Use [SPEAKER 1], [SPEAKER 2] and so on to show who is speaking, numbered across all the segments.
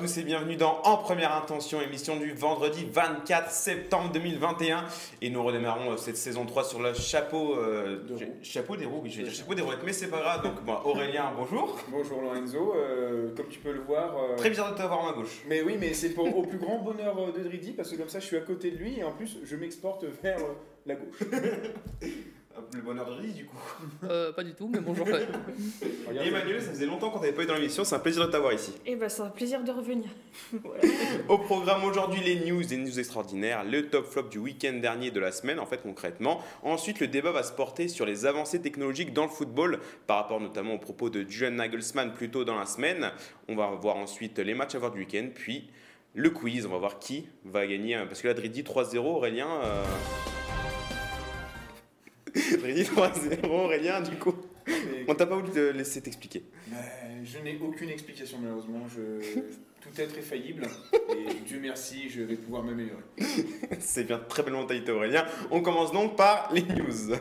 [SPEAKER 1] tous et bienvenue dans En Première Intention, émission du vendredi 24 septembre 2021. Et nous redémarrons euh, cette saison 3 sur le chapeau, euh,
[SPEAKER 2] De
[SPEAKER 1] chapeau des roues, oui, je vais dire chapeau des rouettes, mais c'est pas grave. Donc, moi, Aurélien, bonjour.
[SPEAKER 2] Bonjour Lorenzo, Euh, comme tu peux le voir. euh,
[SPEAKER 1] Très bizarre de t'avoir à ma gauche.
[SPEAKER 2] Mais oui, mais c'est pour- au plus grand bonheur de Dridi parce que comme ça je suis à côté de lui et en plus je m'exporte vers la gauche.
[SPEAKER 1] Le bonheur de Riz, du coup.
[SPEAKER 3] Euh, pas du tout, mais bonjour. ouais.
[SPEAKER 1] Et Emmanuel, ça faisait longtemps qu'on t'avait pas eu dans l'émission, c'est un plaisir de t'avoir ici.
[SPEAKER 4] Et bah c'est un plaisir de revenir. Voilà.
[SPEAKER 1] Au programme aujourd'hui, les news, des news extraordinaires, le top flop du week-end dernier de la semaine, en fait concrètement. Ensuite, le débat va se porter sur les avancées technologiques dans le football, par rapport notamment aux propos de Julian Nagelsmann plus tôt dans la semaine. On va voir ensuite les matchs à voir du week-end, puis le quiz, on va voir qui va gagner. hein, Parce que là, Dridi 3-0, Aurélien... euh, Dridi 3-0, Aurélien, du coup,
[SPEAKER 2] mais-
[SPEAKER 1] on t'a pas voulu te laisser t'expliquer.
[SPEAKER 2] Je n'ai aucune explication malheureusement. Je... Tout être est faillible et Dieu merci, je vais pouvoir m'améliorer.
[SPEAKER 1] C'est bien, très belle mentalité Aurélien. On commence donc par les news.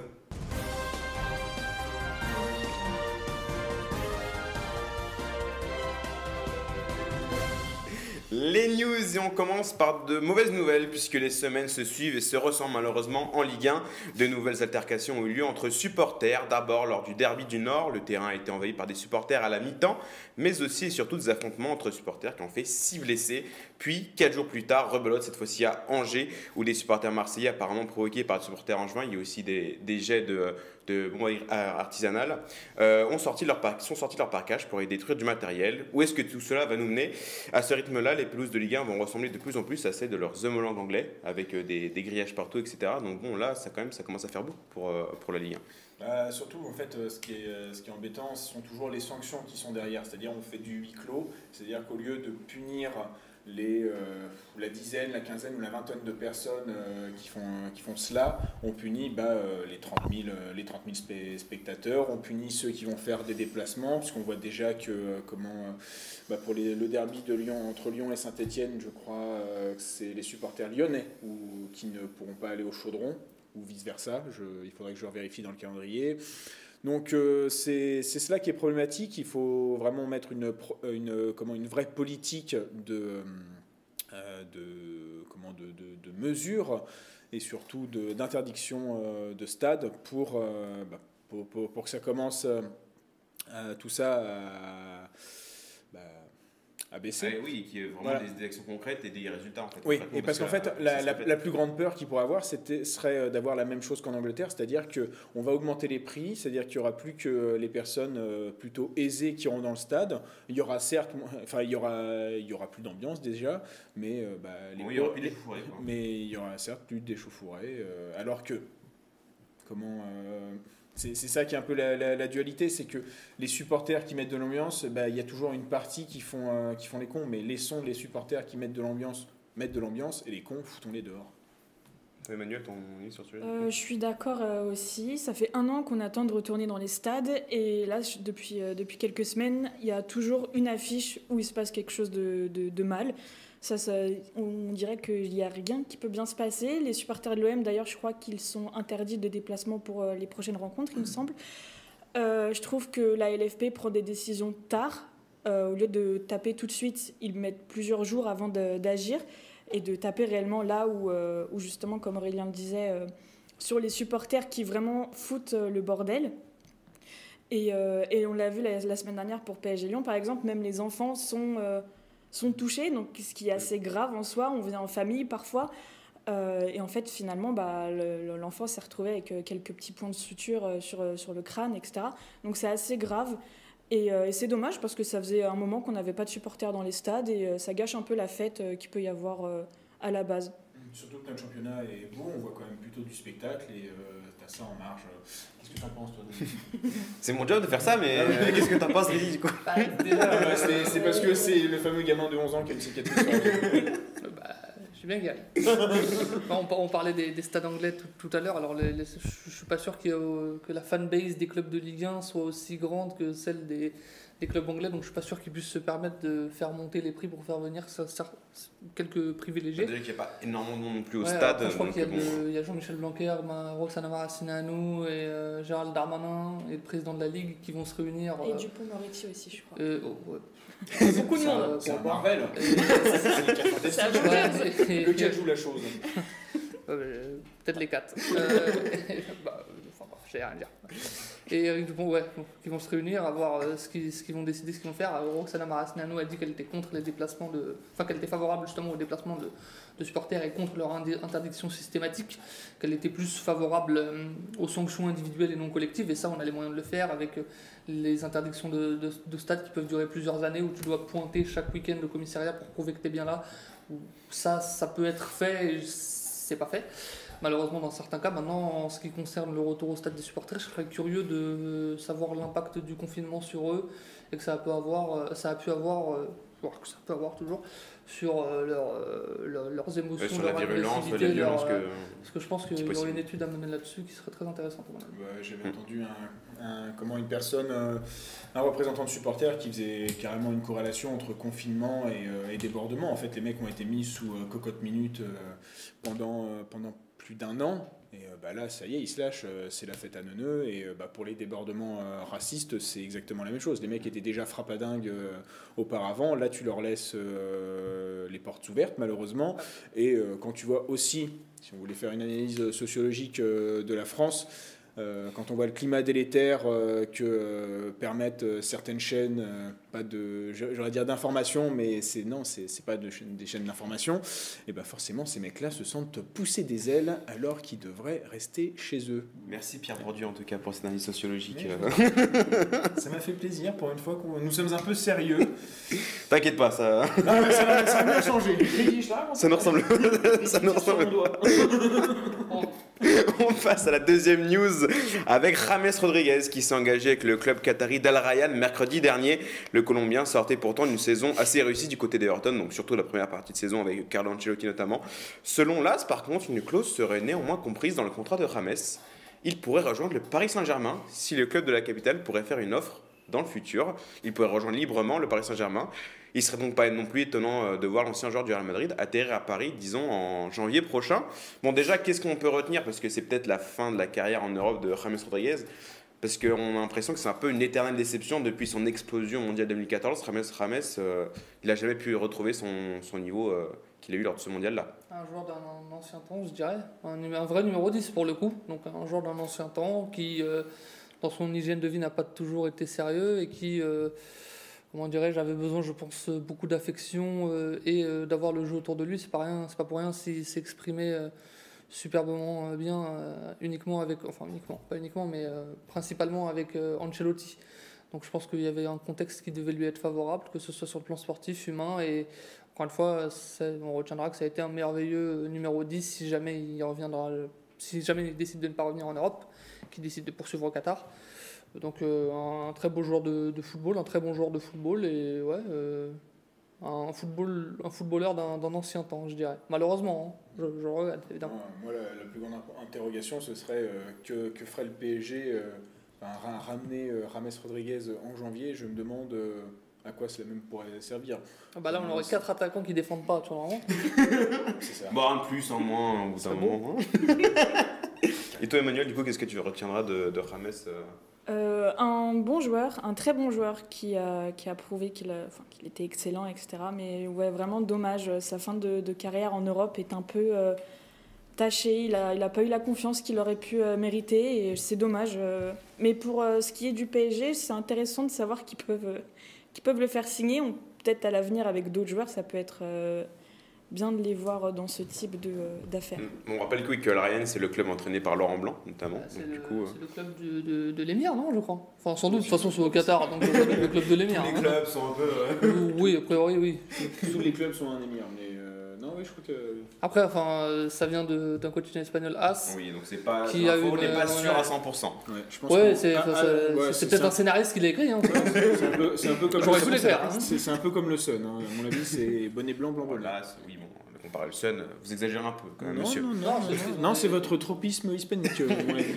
[SPEAKER 1] Les news et on commence par de mauvaises nouvelles puisque les semaines se suivent et se ressemblent malheureusement en Ligue 1. De nouvelles altercations ont eu lieu entre supporters. D'abord lors du derby du Nord, le terrain a été envahi par des supporters à la mi-temps, mais aussi et surtout des affrontements entre supporters qui ont fait 6 blessés. Puis, 4 jours plus tard, rebelote cette fois-ci à Angers, où des supporters marseillais, apparemment provoqués par des supporters angevins, il y a aussi des, des jets de, de artisanales, euh, ont sorti leur sont sortis de leur parcage pour y détruire du matériel. Où est-ce que tout cela va nous mener? À ce rythme-là, les pelouses de Ligue 1 vont ressembler de plus en plus à celles de leurs homologues anglais, avec euh, des, grillages partout, etc. Donc bon, là, ça, quand même, ça commence à faire beaucoup pour, euh, pour la Ligue 1.
[SPEAKER 2] Bah, surtout, en fait, ce qui, est, ce qui est embêtant, ce sont toujours les sanctions qui sont derrière. C'est-à-dire, on fait du huis clos. C'est-à-dire qu'au lieu de punir les, euh, la dizaine, la quinzaine ou la vingtaine de personnes euh, qui, font, qui font cela, on punit bah, euh, les 30 000, euh, les 30 000 spé- spectateurs, on punit ceux qui vont faire des déplacements, puisqu'on voit déjà que euh, comment, euh, bah, pour le derby de Lyon, entre Lyon et Saint-Etienne, je crois euh, que c'est les supporters lyonnais ou, qui ne pourront pas aller au chaudron ou vice-versa. Il faudrait que je vérifie dans le calendrier. Donc euh, c'est cela qui est problématique. Il faut vraiment mettre une, une, comment, une vraie politique de, euh, de, comment, de, de, mesures et surtout d'interdiction euh, de stade pour, euh, bah, pour, pour, que ça commence euh, tout ça à, bah, à baisser.
[SPEAKER 1] oui, qui est vraiment
[SPEAKER 2] Voilà.
[SPEAKER 1] des, actions concrètes et des résultats en fait.
[SPEAKER 2] Oui, et parce qu'en fait, la, la- la plus grande peur qu'il pourrait avoir, c'était, serait euh, d'avoir la même chose qu'en Angleterre, c'est-à-dire qu'on va augmenter les prix, c'est-à-dire qu'il n'y aura plus que les personnes euh, plutôt aisées qui iront dans le stade. Il y aura certes, enfin, il y aura, il y aura plus d'ambiance déjà, mais euh, bah, les
[SPEAKER 1] il y aura plus quoi.
[SPEAKER 2] mais il y aura certes plus d'échauffourées, euh, alors que comment euh, c'est c'est ça qui est un peu la, la- la dualité, c'est que les supporters qui mettent de l'ambiance, bah, il y a toujours une partie qui font, euh, qui font les cons, mais laissons les supporters qui mettent de l'ambiance mettre de l'ambiance et les cons, foutons-les dehors.
[SPEAKER 1] Emmanuel, ton avis sur ce sujet
[SPEAKER 4] Euh, je suis d'accord euh, aussi. Ça fait un an qu'on attend de retourner dans les stades et là, je- depuis, euh, depuis quelques semaines, il y a toujours une affiche où il se passe quelque chose de, de- de mal. Ça, ça, on dirait qu'il n'y a rien qui peut bien se passer. Les supporters de l'OM, d'ailleurs, je crois qu'ils sont interdits de déplacement pour euh, les prochaines rencontres, il me semble. Euh, je trouve que la LFP prend des décisions tard. Euh, au lieu de taper tout de suite, ils mettent plusieurs jours avant d'agir et de taper réellement là où, où justement, comme Aurélien le disait, sur les supporters qui vraiment foutent le bordel. Et, et on l'a vu la, la semaine dernière pour PSG Lyon, par exemple, même les enfants sont, sont touchés, donc ce qui est assez grave en soi. On vient en famille parfois. euh, et en fait, finalement, bah, le- le- l'enfant s'est retrouvé avec euh, quelques petits points de suture euh, sur, sur le crâne, etc. Donc c'est assez grave. Et, euh, et c'est dommage parce que ça faisait un moment qu'on n'avait pas de supporters dans les stades et euh, ça gâche un peu la fête qu'il peut y avoir à la base.
[SPEAKER 2] Surtout que notre championnat est beau, on voit quand même plutôt du spectacle et euh, t'as ça en marge. Qu'est-ce que t'en penses toi
[SPEAKER 1] C'est mon job de faire ça, mais
[SPEAKER 2] Ah
[SPEAKER 1] qu'est-ce que t'en penses, Lily, du coup?
[SPEAKER 3] Bah, déjà,
[SPEAKER 2] Ah bah, c'est, parce que c'est le fameux gamin de 11 ans qui a une cicatrice
[SPEAKER 3] euh, bah, je suis bien garé. on, on parlait des, des stades anglais tout, tout à l'heure. Alors, les- les- je je suis pas sûr euh, que la fanbase des clubs de Ligue 1 soit aussi grande que celle des, les clubs anglais, donc je suis pas sûr qu'ils puissent se permettre de faire monter les prix pour faire venir ça- ça- quelques privilégiés.
[SPEAKER 1] Déjà qu'il n'y a pas énormément de monde non plus au
[SPEAKER 3] Ouais,
[SPEAKER 1] stade.
[SPEAKER 3] après, je crois qu'il y a,
[SPEAKER 1] bon.
[SPEAKER 3] le- il y a Jean-Michel Blanquer, ben, Roxana Maracineanu et euh, Gérald Darmanin et le président de la Ligue qui vont se réunir.
[SPEAKER 4] Et
[SPEAKER 3] euh,
[SPEAKER 4] Dupont-Moretti aussi, je crois.
[SPEAKER 3] euh, oh, ouais.
[SPEAKER 4] Beaucoup de monde.
[SPEAKER 2] C'est un. Marvel.
[SPEAKER 3] Et-
[SPEAKER 2] C'est Lequel joue la chose
[SPEAKER 3] euh, Peut-être les quatre. Euh, bah, enfin, bref, j'ai rien à dire. Et Eric Dupont, ouais, qui vont se réunir, à voir euh, ce qu'ils vont décider, ce qu'ils vont faire. Euh, Roxana Maracineanu a dit qu'elle était contre les déplacements de. Enfin, qu'elle était favorable justement aux déplacements de, supporters et contre leur interdiction systématique, qu'elle était plus favorable euh, aux sanctions individuelles et non collectives. Et ça, on a les moyens de le faire avec les interdictions de, de, de stade qui peuvent durer plusieurs années où tu dois pointer chaque week-end le commissariat pour prouver que tu es bien là. Ça, ça peut être fait, c'est pas fait. Malheureusement, dans certains cas, maintenant, en ce qui concerne le retour au stade des supporters, je serais curieux de savoir l'impact du confinement sur eux et que ça peut avoir, euh, ça a pu avoir, euh, voire que ça peut avoir toujours sur euh, leur, euh, leur- leurs émotions,
[SPEAKER 1] sur la
[SPEAKER 3] leur
[SPEAKER 1] virulence, la violence
[SPEAKER 3] leur, euh,
[SPEAKER 1] que.
[SPEAKER 3] Parce que je pense qu'il y aurait une étude à mener là-dessus qui serait très intéressante.
[SPEAKER 2] Ouais, J'avais entendu un, un- comment une personne, un représentant de supporters qui faisait carrément une corrélation entre confinement et, et débordement. En fait, les mecs ont été mis sous cocotte minute pendant, pendant plus d'un an. Et euh, bah là, ça y est, ils se lâchent, euh, c'est la fête à neuneux. Et euh, bah, pour les débordements racistes, c'est exactement la même chose. Les mecs étaient déjà frappadingues auparavant. Là, tu leur laisses les portes ouvertes, malheureusement. Et quand tu vois aussi, si on voulait faire une analyse sociologique de la France, quand on voit le climat délétère euh, que euh, permettent euh, certaines chaînes, euh, pas de, j'aurais dire d'information, mais c'est non, c'est pas de chaînes- des chaînes d'information, et ben forcément ces mecs-là se sentent pousser des ailes alors qu'ils devraient rester chez eux.
[SPEAKER 1] Merci Pierre Bourdieu en tout cas pour cette analyse sociologique. Euh.
[SPEAKER 2] Ça m'a fait plaisir pour une fois que nous sommes un peu sérieux.
[SPEAKER 1] T'inquiète pas, ça,
[SPEAKER 2] Non, mais ça, va- ça a bien changé.
[SPEAKER 1] ça nous ressemble. ça nous ressemble. On passe à la deuxième news avec James Rodriguez qui s'est engagé avec le club qatari d'Al Rayyan mercredi dernier. Le Colombien sortait pourtant d'une saison assez réussie du côté d'Everton, donc surtout la première partie de saison avec Carlo Ancelotti notamment. Selon l'AS, par contre, une clause serait néanmoins comprise dans le contrat de James. Il pourrait rejoindre le Paris Saint-Germain si le club de la capitale pourrait faire une offre dans le futur. Il pourrait rejoindre librement le Paris Saint-Germain. Il serait donc pas non plus étonnant euh, de voir l'ancien joueur du Real Madrid atterrir à Paris, disons, en janvier prochain. Bon, déjà, qu'est-ce qu'on peut retenir? Parce que c'est peut-être la fin de la carrière en Europe de James Rodriguez. Parce qu'on a l'impression que c'est un peu une éternelle déception depuis son explosion mondiale 2014. James, James euh, il n'a jamais pu retrouver son, niveau euh, qu'il a eu lors de ce mondial-là.
[SPEAKER 3] Un joueur d'un ancien temps, je dirais. Un, vrai numéro 10 pour le coup. Donc un joueur d'un ancien temps qui, dans son hygiène de vie, n'a pas toujours été sérieux et qui, comment dirais-je, avait besoin, je pense, beaucoup d'affection euh, et euh, d'avoir le jeu autour de lui. C'est pas rien, c'est pas pour rien s'il s'exprimait euh, superbement euh, bien uniquement avec, enfin uniquement, pas uniquement, mais principalement avec Ancelotti. Donc je pense qu'il y avait un contexte qui devait lui être favorable, que ce soit sur le plan sportif, humain et encore une fois, on retiendra que ça a été un merveilleux numéro 10 si jamais il reviendra, si jamais il décide de ne pas revenir en Europe, qu'il décide de poursuivre au Qatar. Donc euh, un, très beau joueur de, de football, un très bon joueur de football et ouais, euh, un, football, un footballeur d'un d'un ancien temps, je dirais. Malheureusement, hein, je, je regrette évidemment.
[SPEAKER 2] Moi, la, la plus grande interrogation, ce serait euh, que, que ferait le PSG euh, ra- ramener euh, James Rodriguez en janvier? Je me demande euh, à quoi cela même pourrait servir.
[SPEAKER 3] Ah bah là, on aurait quatre attaquants qui défendent pas, tu vois vraiment.
[SPEAKER 2] C'est ça.
[SPEAKER 1] Bon, un plus, un moins, au bout d'un moment. Et toi, Emmanuel, du coup, qu'est-ce que tu retiendras de, de euh
[SPEAKER 4] Euh, un bon joueur, un très bon joueur qui a, qui a prouvé qu'il était excellent, etc. Mais ouais, vraiment dommage. Sa fin de, carrière en Europe est un peu euh, tachée. Il n'a il a pas eu la confiance qu'il aurait pu euh, mériter et c'est dommage. euh. Mais pour euh, ce qui est du PSG, c'est intéressant de savoir qu'ils peuvent, euh, peuvent le faire signer. Peut-être à l'avenir avec d'autres joueurs, ça peut être euh, bien de les voir dans ce type de, d'affaires.
[SPEAKER 1] Bon, on rappelle que, oui, que Al Rayyan, c'est le club entraîné par Laurent Blanc, notamment.
[SPEAKER 3] C'est le,
[SPEAKER 1] euh,
[SPEAKER 3] le club du- de, de l'émir, non, je crois Enfin, sans doute, de toute façon, c'est au Qatar, donc le club de l'émir. hein.
[SPEAKER 1] clubs sont un peu. euh,
[SPEAKER 3] Oui, a priori, oui.
[SPEAKER 2] Tous les clubs sont un émir, mais euh, non, oui, je crois que.
[SPEAKER 3] Après, enfin, ça vient de- d'un coach espagnol As.
[SPEAKER 1] Oui, donc c'est pas.
[SPEAKER 3] Qui a une,
[SPEAKER 1] n'est pas
[SPEAKER 3] euh,
[SPEAKER 1] sûr à
[SPEAKER 3] ouais.
[SPEAKER 1] 100%.
[SPEAKER 2] Ouais, je pense
[SPEAKER 3] Ouais,
[SPEAKER 2] que-
[SPEAKER 3] c'est
[SPEAKER 2] Ah, ah,
[SPEAKER 3] c'est peut-être un scénariste qui l'a écrit. Hein.
[SPEAKER 2] C'est un, peu- c'est un peu comme
[SPEAKER 3] J'aurais pu les faire, hein.
[SPEAKER 2] C'est un peu comme le Sun. hein. À mon avis, c'est bonnet blanc, blanc, blanc.
[SPEAKER 1] Oui, bon. Le comparer le Sun, vous exagérez un peu quand même,
[SPEAKER 2] non,
[SPEAKER 1] monsieur.
[SPEAKER 2] non, non,
[SPEAKER 3] Non,
[SPEAKER 2] non,
[SPEAKER 3] c'est-
[SPEAKER 2] votre tropisme hispanique, euh,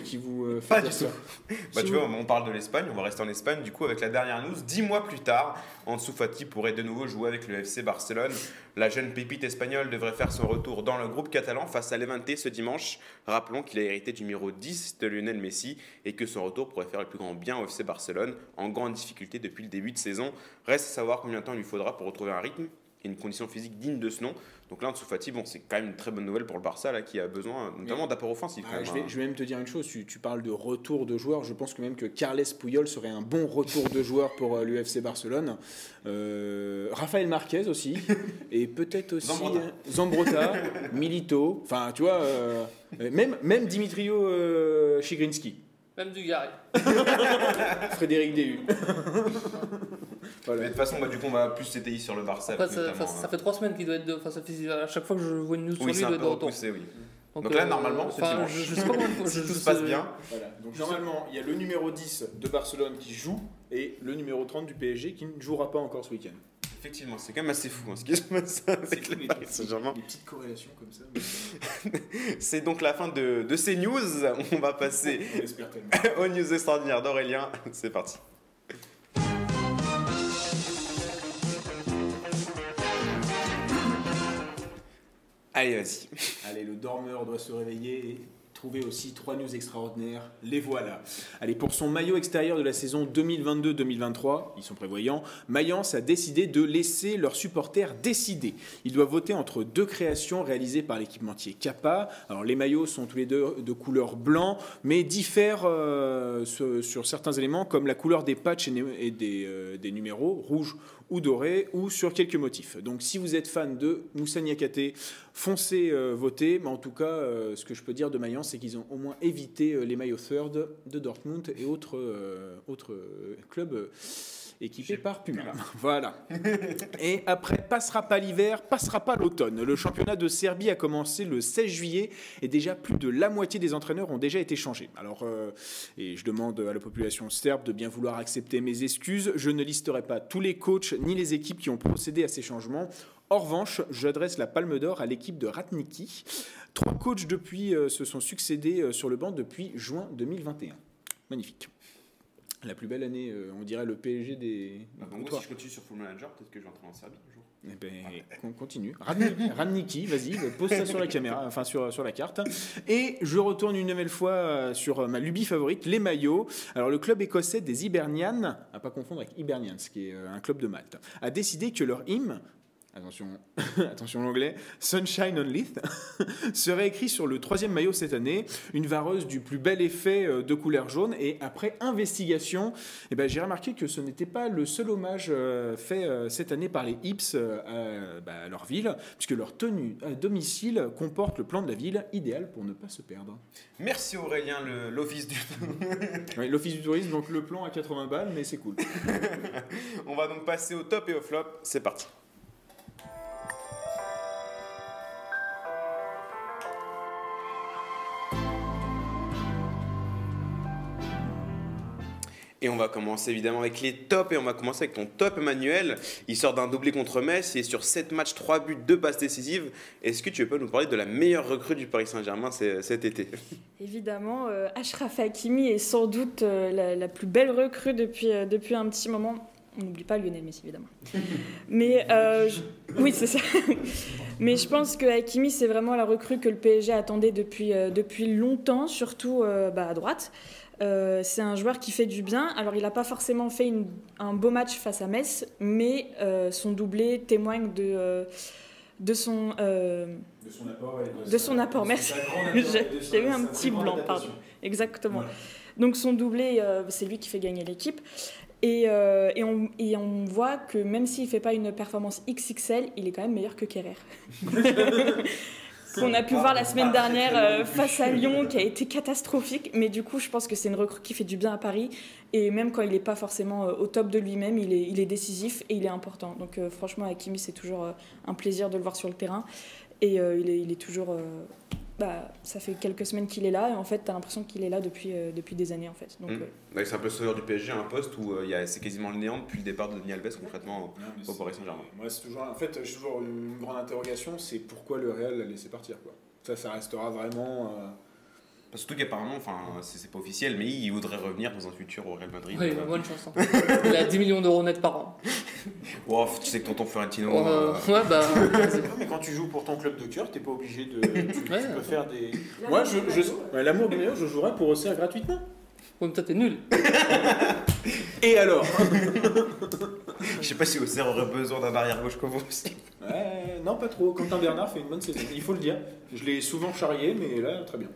[SPEAKER 2] qui vous euh, fait
[SPEAKER 1] Pas
[SPEAKER 2] dire
[SPEAKER 1] du
[SPEAKER 2] ça.
[SPEAKER 1] Bah,
[SPEAKER 2] Si
[SPEAKER 1] tu
[SPEAKER 2] vous-
[SPEAKER 1] vois, on parle de l'Espagne, on va rester en Espagne. Du coup, avec la dernière news, dix mois plus tard, Ansu Fati pourrait de nouveau jouer avec le FC Barcelone. La jeune pépite espagnole devrait faire son retour dans le groupe catalan face à Levante ce dimanche. Rappelons qu'il a hérité du numéro 10 de Lionel Messi et que son retour pourrait faire le plus grand bien au FC Barcelone, en grande difficulté depuis le début de saison. Reste à savoir combien de temps il lui faudra pour retrouver un rythme et une condition physique digne de ce nom. Donc là, Ansu Fati, bon, c'est quand même une très bonne nouvelle pour le Barça là, qui a besoin notamment d'apport offensif.
[SPEAKER 2] Ah, je, vais,
[SPEAKER 1] hein.
[SPEAKER 2] je vais même te dire une chose, tu, tu parles de retour de joueur, je pense que même que Carles Puyol serait un bon retour de joueur pour euh, l'UFC Barcelone. Euh, Rafael Marquez aussi, et peut-être aussi
[SPEAKER 1] Zambrota.
[SPEAKER 2] euh, Zambrota, Milito, enfin tu vois, euh, même, même Dimitrio euh, Chigrinsky,
[SPEAKER 3] Même du Gary.
[SPEAKER 2] Frédéric Déhu.
[SPEAKER 1] Mais de toute façon, bah, du coup, on va plus CTI sur le Barça.
[SPEAKER 3] Après, ça,
[SPEAKER 1] hein.
[SPEAKER 3] ça fait trois semaines qu'il doit être de. Enfin, ça fait, à chaque fois que je vois une news sur
[SPEAKER 1] Oui,
[SPEAKER 3] lui,
[SPEAKER 1] c'est
[SPEAKER 3] il doit être de
[SPEAKER 1] oui. Donc là, normalement, c'est dimanche.
[SPEAKER 3] je, je sais pas comment. je-
[SPEAKER 1] Si tout se passe bien.
[SPEAKER 2] Voilà. Donc normalement, il y a le numéro 10 de Barcelone qui joue et le numéro 30 du PSG qui ne jouera pas encore ce week-end.
[SPEAKER 1] Effectivement, c'est quand même assez fou hein, ce qui se passe avec le Paris Saint-Germain.
[SPEAKER 2] Des petites corrélations comme ça.
[SPEAKER 1] C'est donc la fin de, de ces news. On va passer
[SPEAKER 2] On
[SPEAKER 1] aux news extraordinaires d'Aurélien. C'est parti. Allez, vas-y.
[SPEAKER 2] Allez, le dormeur doit se réveiller et trouver aussi trois news extraordinaires. Les voilà. Allez, pour son maillot extérieur de la saison 2022-2023, ils sont prévoyants, Mayence a décidé de laisser leurs supporters décider. Ils doivent voter entre deux créations réalisées par l'équipementier Kappa. Alors, les maillots sont tous les deux de couleur blanc, mais diffèrent euh, sur, certains éléments, comme la couleur des patchs et des, euh, des numéros, rouge ou doré, ou sur quelques motifs. Donc, si vous êtes fan de Moussa Niakate, foncez euh, voter. Mais en tout cas, euh, ce que je peux dire de Mayence, c'est qu'ils ont au moins évité euh, les maillots third de Dortmund et autres, autres clubs équipés par Puma. Voilà. Et après, passera pas l'hiver, passera pas l'automne. Le championnat de Serbie a commencé le 16 juillet et déjà plus de la moitié des entraîneurs ont déjà été changés. Alors, euh, et je demande à la population serbe de bien vouloir accepter mes excuses. Je ne listerai pas tous les coachs ni les équipes qui ont procédé à ces changements. En revanche, j'adresse la palme d'or à l'équipe de Ratniki. Trois coachs depuis euh, se sont succédés euh, sur le banc depuis juin 2021. Magnifique. La plus belle année, euh, on dirait le PSG des.
[SPEAKER 1] Bah, bon, moi, si je continue sur Full Manager, peut-être que je vais entrer en Serbie un jour.
[SPEAKER 2] Eh ben, on continue. Radni- Radniki, vas-y, pose ça sur la caméra, enfin sur, sur la carte. Et je retourne une nouvelle fois euh, sur euh, ma lubie favorite, les maillots. Alors le club écossais des Hibernians, à pas confondre avec Hibernians, qui est un club de Malte, a décidé que leur hymne, attention, attention l'anglais, Sunshine on Leith, serait écrit sur le troisième maillot cette année, une vareuse du plus bel effet euh, de couleur jaune. Et après investigation, eh ben, j'ai remarqué que ce n'était pas le seul hommage euh, fait euh, cette année par les Hips euh, à, bah, à leur ville, puisque leur tenue à domicile comporte le plan de la ville idéal pour ne pas se perdre.
[SPEAKER 1] Merci Aurélien, l'office du.
[SPEAKER 2] Oui, L'office du tourisme, donc le plan à 80 balles, mais c'est cool.
[SPEAKER 1] On va donc passer au top et au flop. C'est parti. Et on va commencer évidemment avec les tops et on va commencer avec ton top Emmanuel. Il sort d'un doublé contre Metz, il est sur 7 matchs, 3 buts, 2 passes décisives. Est-ce que tu peux nous parler de la meilleure recrue du Paris Saint-Germain cet été?
[SPEAKER 4] Évidemment, euh, Ashraf Hakimi est sans doute euh, la, la plus belle recrue depuis, euh, depuis un petit moment. On n'oublie pas Lionel Messi, évidemment. Mais euh, je- oui, c'est ça. Mais je pense que Hakimi, c'est vraiment la recrue que le PSG attendait depuis, euh, depuis longtemps, surtout euh, bah, à droite. Euh, c'est un joueur qui fait du bien. Alors, il n'a pas forcément fait une- un beau match face à Metz, mais euh, son doublé témoigne de, euh, de son.
[SPEAKER 2] De son apport. et
[SPEAKER 4] De son apport, merci. J'ai- eu un petit blanc, pardon. Exactement.
[SPEAKER 2] Voilà.
[SPEAKER 4] Donc son doublé, c'est lui qui fait gagner l'équipe. Et, et, on, et on voit que même s'il ne fait pas une performance XXL, il est quand même meilleur que Kerrer. Qu'on a pu voir la semaine dernière euh, face à Lyon, qui a été catastrophique. Mais du coup, je pense que c'est une recrue qui fait du bien à Paris. Et même quand il n'est pas forcément euh, au top de lui-même, il est, décisif et il est important. Donc euh, franchement, Hakimi, c'est toujours un plaisir de le voir sur le terrain. Et euh, il, est, il est toujours... euh, bah, ça fait quelques semaines qu'il est là et en fait, tu as l'impression qu'il est là depuis, euh, depuis des années en fait. Donc,
[SPEAKER 1] Mm.
[SPEAKER 4] euh,
[SPEAKER 1] Ouais, c'est un peu le sauveur du PSG, un poste où euh, il y a- c'est quasiment le néant depuis le départ de Dani Alves concrètement
[SPEAKER 5] Non, mais
[SPEAKER 1] au Paris Saint-Germain.
[SPEAKER 5] Moi, c'est toujours. En fait, j'ai toujours une grande interrogation c'est pourquoi le Real l'a laissé partir. Quoi. Ça, ça restera vraiment.
[SPEAKER 1] Surtout qu'apparemment, enfin, c'est pas officiel, mais il voudrait revenir dans un futur au Real Madrid.
[SPEAKER 3] Oui,
[SPEAKER 1] Euh,
[SPEAKER 3] bonne chance. hein. Il a 10 millions d'euros net par an.
[SPEAKER 1] wow, tu sais que tonton Florentino.
[SPEAKER 3] Euh,
[SPEAKER 1] euh,
[SPEAKER 3] ouais, bah.
[SPEAKER 5] mais quand tu joues pour ton club de cœur, t'es pas obligé de. Tu, tu
[SPEAKER 3] Ouais.
[SPEAKER 5] peux faire des. Moi, je, je- ouais, l'amour du meilleur, je jouerais pour Auxerre gratuitement.
[SPEAKER 3] Ouais, mais toi, t'es nul.
[SPEAKER 5] Et alors
[SPEAKER 1] Je sais pas si Auxerre aurait besoin d'un arrière gauche comme vous aussi.
[SPEAKER 5] Ouais, non, pas trop. Quentin Bernard fait une bonne saison, il faut le dire. Je l'ai souvent charrié, mais là, très bien.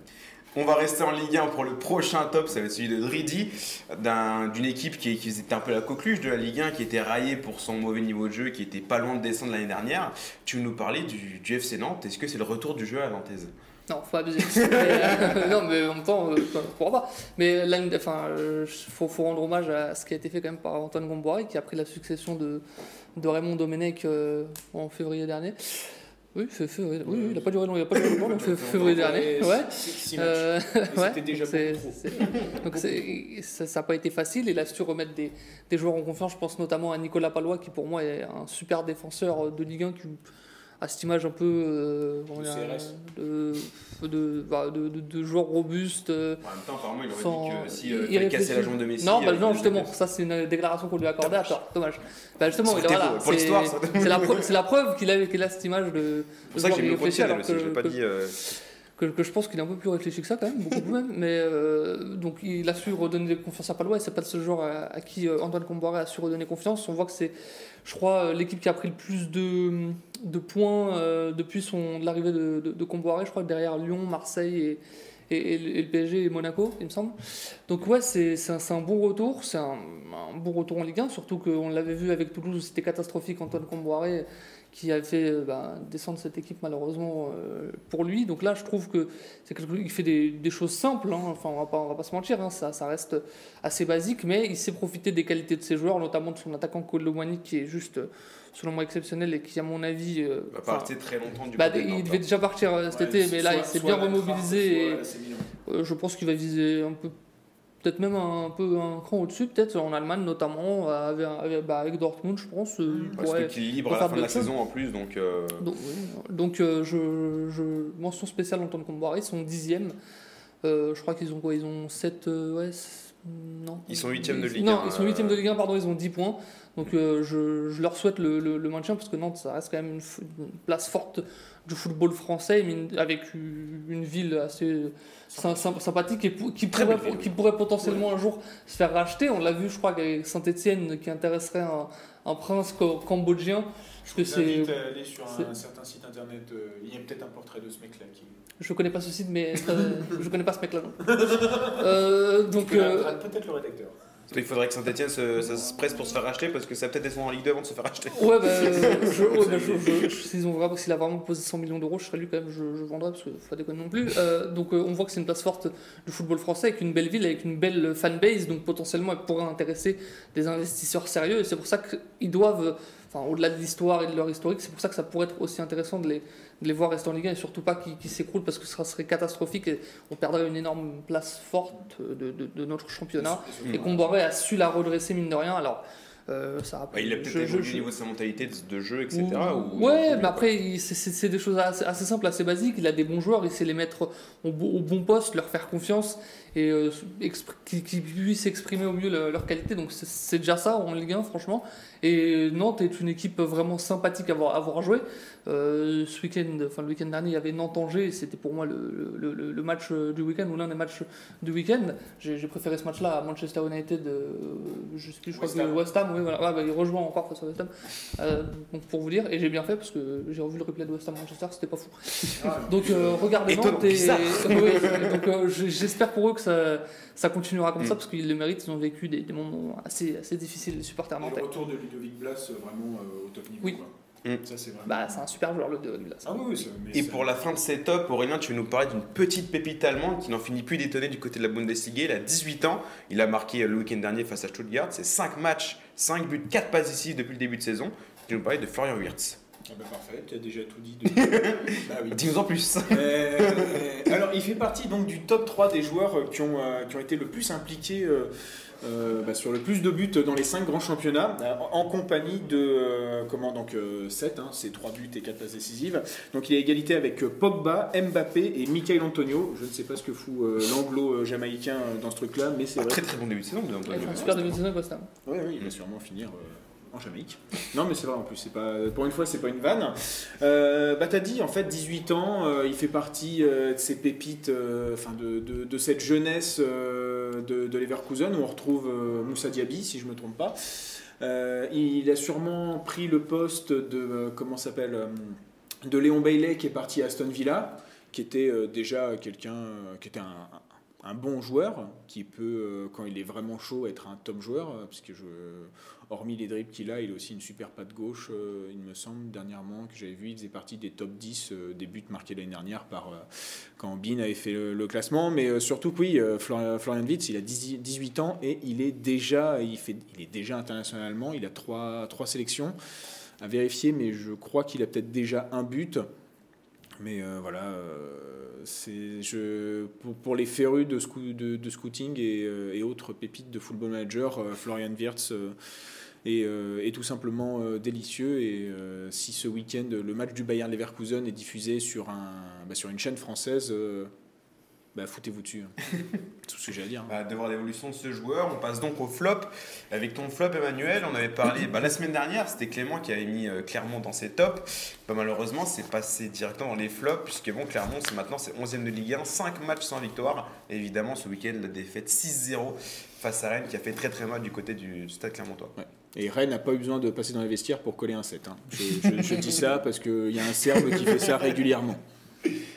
[SPEAKER 1] On va rester en Ligue 1 pour le prochain top, ça va être celui de Dridi, d'un- d'une équipe qui, était un peu la coqueluche de la Ligue 1, qui était raillée pour son mauvais niveau de jeu, qui était pas loin de descendre l'année dernière. Tu nous parler du, FC Nantes, est-ce que c'est le retour du jeu à Nantaise
[SPEAKER 3] Non, faut abuser. Mais, euh, non, mais en même temps, euh, pourquoi pas. Mais là, enfin, euh, faut, rendre hommage à ce qui a été fait quand même par Antoine Gomboiré, qui a pris la succession de, Raymond Domenech euh, en février dernier. Oui, février, oui, il n'a pas duré long, il a pas duré longtemps, donc février dernier. Ouais. Euh, ouais,
[SPEAKER 5] C'était déjà
[SPEAKER 3] donc ça n'a pas été facile. Il a su remettre des, des joueurs en confiance. Je pense notamment à Nicolas Palois, qui pour moi est un super défenseur de Ligue 1, qui a cette image un peu euh, comment
[SPEAKER 5] De
[SPEAKER 3] de, de, bah, de, de- de joueur robuste. euh,
[SPEAKER 1] En même temps, apparemment, il aurait
[SPEAKER 3] Sans-
[SPEAKER 1] dit que si
[SPEAKER 3] il-
[SPEAKER 1] euh,
[SPEAKER 3] il réfléchit.
[SPEAKER 1] la jambe de Messi.
[SPEAKER 3] non, bah,
[SPEAKER 1] euh,
[SPEAKER 3] non, justement, ça c'est une déclaration qu'on lui a accordée à tort. Dommage. Bah, justement, voilà,
[SPEAKER 1] beau, pour
[SPEAKER 3] c'est-
[SPEAKER 1] l'histoire, ça.
[SPEAKER 3] c'est la, preuve- c'est la preuve qu'il a, qu'il a cette image de.
[SPEAKER 1] C'est pour ça que j'ai mis conditionnel
[SPEAKER 3] alors
[SPEAKER 1] aussi,
[SPEAKER 3] que-
[SPEAKER 1] j'ai pas
[SPEAKER 3] que-
[SPEAKER 1] dit.
[SPEAKER 3] Que, je pense qu'il est un peu plus réfléchi que ça quand même, beaucoup plus. Mais euh, donc il a su redonner confiance à Palois et c'est pas de ce genre à, qui euh, Antoine Comboiré a su redonner confiance. On voit que c'est, je crois, euh, l'équipe qui a pris le plus de, points depuis son, l'arrivée de, de, de. Je crois derrière Lyon, Marseille et, et, le- PSG et Monaco, il me semble. Donc ouais, c'est, c'est, un, c'est un bon retour, c'est un, un bon retour en Ligue 1, surtout qu'on l'avait vu avec Toulouse où c'était catastrophique Antoine Comboiré qui a fait euh, bah, descendre cette équipe malheureusement euh, pour lui. Donc là, je trouve que c'est quelque chose- il fait des, des choses simples. hein. Enfin, on va pas, on va pas se mentir, hein. ça, ça reste assez basique, mais il sait profiter des qualités de ses joueurs, notamment de son attaquant Colomani qui est juste, euh, selon moi, exceptionnel et qui, à mon avis, euh,
[SPEAKER 1] va rester très longtemps du
[SPEAKER 3] bah,
[SPEAKER 1] côté
[SPEAKER 3] il devait
[SPEAKER 1] hein.
[SPEAKER 3] déjà partir cet
[SPEAKER 5] Ouais,
[SPEAKER 3] été, mais là, il s'est bien remobilisé. et, euh, je pense qu'il va viser un peu, peut-être même un, peu un cran au-dessus, peut-être en Allemagne notamment, avec, avec- bah, avec Dortmund, je pense. euh, il
[SPEAKER 1] Parce que qu'il est libre à la fin de la saison en plus, donc. euh,
[SPEAKER 3] Donc, oui. Donc, euh, je, je- mention spéciale Antoine Comboiré, ils sont dixièmes. Euh, je crois qu'ils ont quoi Ils ont 7. ouais, c- non.
[SPEAKER 1] Ils sont huitièmes de Ligue
[SPEAKER 3] Non,
[SPEAKER 1] 1,
[SPEAKER 3] ils sont
[SPEAKER 1] euh.
[SPEAKER 3] huitièmes de Ligue 1, pardon, ils ont 10 points. Donc euh, je, je leur souhaite le, le- le maintien parce que Nantes, ça reste quand même une, place forte du football français, mais une- avec une, ville assez sy- sy- sympathique et qui pourrait, qui potentiellement un jour se faire racheter. On l'a vu, je crois, avec Saint-Etienne qui intéresserait un, un prince cambodgien. Que
[SPEAKER 5] Je vous
[SPEAKER 3] c'est.
[SPEAKER 5] invite à aller sur un certain site internet. euh, il y a peut-être un portrait de ce mec-là qui.
[SPEAKER 3] Je connais pas ce site, mais euh, je connais pas ce mec-là. non. Euh, donc, euh,
[SPEAKER 5] peut-être le rédacteur.
[SPEAKER 1] Il faudrait que Saint-Etienne se, ça se presse pour se faire racheter parce que ça a peut-être été en Ligue 2 avant de se faire racheter.
[SPEAKER 3] ouais, bah, euh, je, ouais, bah, je- je- s'il a vraiment posé 100 millions d'euros, je serais lui quand même, je, je vendrais parce qu'il faut pas déconner non plus. Euh, donc, euh, on voit que c'est une place forte du football français avec une belle ville, avec une belle fanbase, donc potentiellement elle pourrait intéresser des investisseurs sérieux. Et c'est pour ça qu'ils doivent, enfin, au-delà de l'histoire et de leur historique, c'est pour ça que ça pourrait être aussi intéressant de les, de les voir rester en Ligue 1 et surtout pas qu'ils s'écroulent parce que ça serait catastrophique et on perdrait une énorme place forte de, de- de notre championnat. Et Comboiré a su la redresser, mine de rien. Alors, euh, ça a
[SPEAKER 1] Bah, il a peut-être évolué
[SPEAKER 3] je-
[SPEAKER 1] au niveau de sa mentalité de, de jeu, etc. ou-
[SPEAKER 3] ouais, mais après, c'est- des choses assez, assez simples, assez basiques. Il a des bons joueurs, il sait les mettre au bon poste, leur faire confiance et euh, qu'ils qu'ils puissent exprimer au mieux le- leur qualité. Donc c'est- déjà ça en Ligue 1, franchement. Et Nantes est une équipe vraiment sympathique à voir, à. Euh, ce week-end, enfin le week-end dernier, il y avait Nantes-Angers. C'était pour moi le, le- le- le match du week-end ou l'un des matchs du week-end. J'ai préféré ce match-là à Manchester United. euh, je sais plus, je crois
[SPEAKER 5] West
[SPEAKER 3] que
[SPEAKER 5] Ham.
[SPEAKER 3] West Ham. Oui, voilà. Ouais, bah, il rejoint encore face à West Ham. Euh, donc pour vous dire, et j'ai bien fait parce que j'ai revu le replay de West Ham Manchester, c'était pas fou. Donc euh, regardez Nantes et. Oui, donc euh, j'espère pour eux que ça, ça continuera comme
[SPEAKER 1] Mm.
[SPEAKER 3] ça parce qu'ils le méritent. Ils ont vécu des, des moments assez, assez difficiles les supporters
[SPEAKER 5] Et
[SPEAKER 3] nantais.
[SPEAKER 5] le retour de Ludovic Blas, euh, vraiment euh, au top niveau.
[SPEAKER 3] Oui.
[SPEAKER 5] quoi.
[SPEAKER 1] Mm.
[SPEAKER 5] Ça, c'est vraiment.
[SPEAKER 3] Bah c'est un super joueur le de Douglas.
[SPEAKER 5] Ah oui, oui, ça- mais
[SPEAKER 1] Et
[SPEAKER 5] ça-
[SPEAKER 1] pour la fin de ces tops, Aurélien, tu veux nous parler d'une petite pépite allemande qui n'en finit plus d'étonner du côté de la Bundesliga. Il a 18 ans, il a marqué euh, le week-end dernier face à Stuttgart. C'est 5 matchs, 5 buts, 4 passes décisives depuis le début de saison. Tu veux nous parler de Florian Wirtz.
[SPEAKER 2] Ah bah parfait, tu as déjà tout dit.
[SPEAKER 1] bah oui. Dis-nous en plus.
[SPEAKER 2] Euh, alors, il fait partie donc du top 3 des joueurs qui ont, euh, qui ont été le plus impliqués euh, bah, sur le plus de buts dans les 5 grands championnats, en compagnie de comment donc 7, hein, c'est 3 buts et 4 passes décisives. Donc il est égalité avec Pogba, Mbappé et Michael Antonio. Je ne sais pas ce que fout l'anglo-jamaïcain dans ce truc-là, mais c'est
[SPEAKER 1] vrai. Très très bon début de saison.
[SPEAKER 3] un super début de saison, Costa.
[SPEAKER 2] Oui, oui, il va sûrement finir en Jamaïque. Non, mais c'est vrai en plus, c'est pas, pour une fois, c'est pas une vanne. Euh, bah, t'as dit, en fait, 18 ans, euh, il fait partie euh, de ces pépites, euh, enfin, de, de, cette jeunesse de, Leverkusen où on retrouve Moussa Diaby, si je me trompe pas. il a sûrement pris le poste de, comment s'appelle, de Léon Bailey qui est parti à Aston Villa, qui était déjà quelqu'un, qui était un, un bon joueur qui peut, quand il est vraiment chaud, être un top joueur, parce que je, hormis les dribbles qu'il a, il a aussi une super patte gauche, euh, il me semble, dernièrement, que j'avais vu. Il faisait partie des top 10 euh, des buts marqués l'année dernière par, euh, quand Bean avait fait le, classement. Mais surtout, oui, Florian, Florian Witz, il a 18 ans et il est déjà, il fait, il est déjà internationalement. Il a trois, trois sélections à vérifier, mais je crois qu'il a peut-être déjà un but. Mais voilà, pour, les férus de, de, scouting et, et, autres pépites de football manager, Florian Wirtz euh, et, tout simplement euh, délicieux. Et euh, si ce week-end, le match du Bayern Leverkusen est diffusé sur, un, bah, sur une chaîne française, bah, foutez-vous dessus. Hein. tout ce que j'ai à dire.
[SPEAKER 1] Bah, de voir l'évolution de ce joueur, on passe donc au flop. Avec ton flop, Emmanuel, on avait parlé bah, la semaine dernière, c'était Clément qui avait mis Clermont dans ses tops. Bah, malheureusement, c'est passé directement dans les flops, puisque bon, Clermont, c'est maintenant c'est 11e de Ligue 1, 5 matchs sans victoire. Et évidemment, ce week-end, la défaite 6-0 face à Rennes, qui a fait très très mal du côté du stade Clermontois.
[SPEAKER 2] Ouais. Et Rennes n'a pas eu besoin de passer dans les vestiaires pour coller un 7. Hein. Je, dis ça parce qu'il y a un Serbe qui fait ça régulièrement.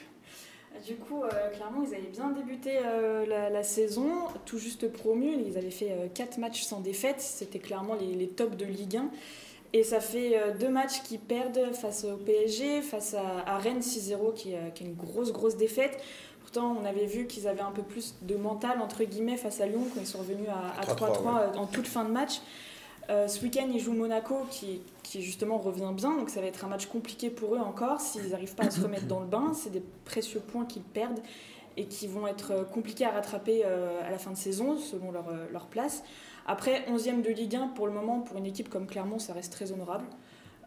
[SPEAKER 4] Du coup, euh, clairement, ils avaient bien débuté euh, la, saison, tout juste promus. Ils avaient fait 4 euh, matchs sans défaite. C'était clairement les, tops de Ligue 1. Et ça fait deux matchs qui perdent face au PSG, face à, Rennes 6-0, qui, qui, est une grosse, grosse défaite. Pourtant, on avait vu qu'ils avaient un peu plus de mental, entre guillemets, face à Lyon, quand ils sont revenus à 3-3 en toute fin de match. Euh, ce week-end, ils jouent Monaco, qui, qui, justement revient bien, donc ça va être un match compliqué pour eux encore. S'ils n'arrivent pas à se remettre dans le bain, c'est des précieux points qu'ils perdent et qui vont être euh, compliqués à rattraper euh, à la fin de saison, selon leur, leur place. Après, 11e de Ligue 1, pour le moment, pour une équipe comme Clermont, ça reste très honorable.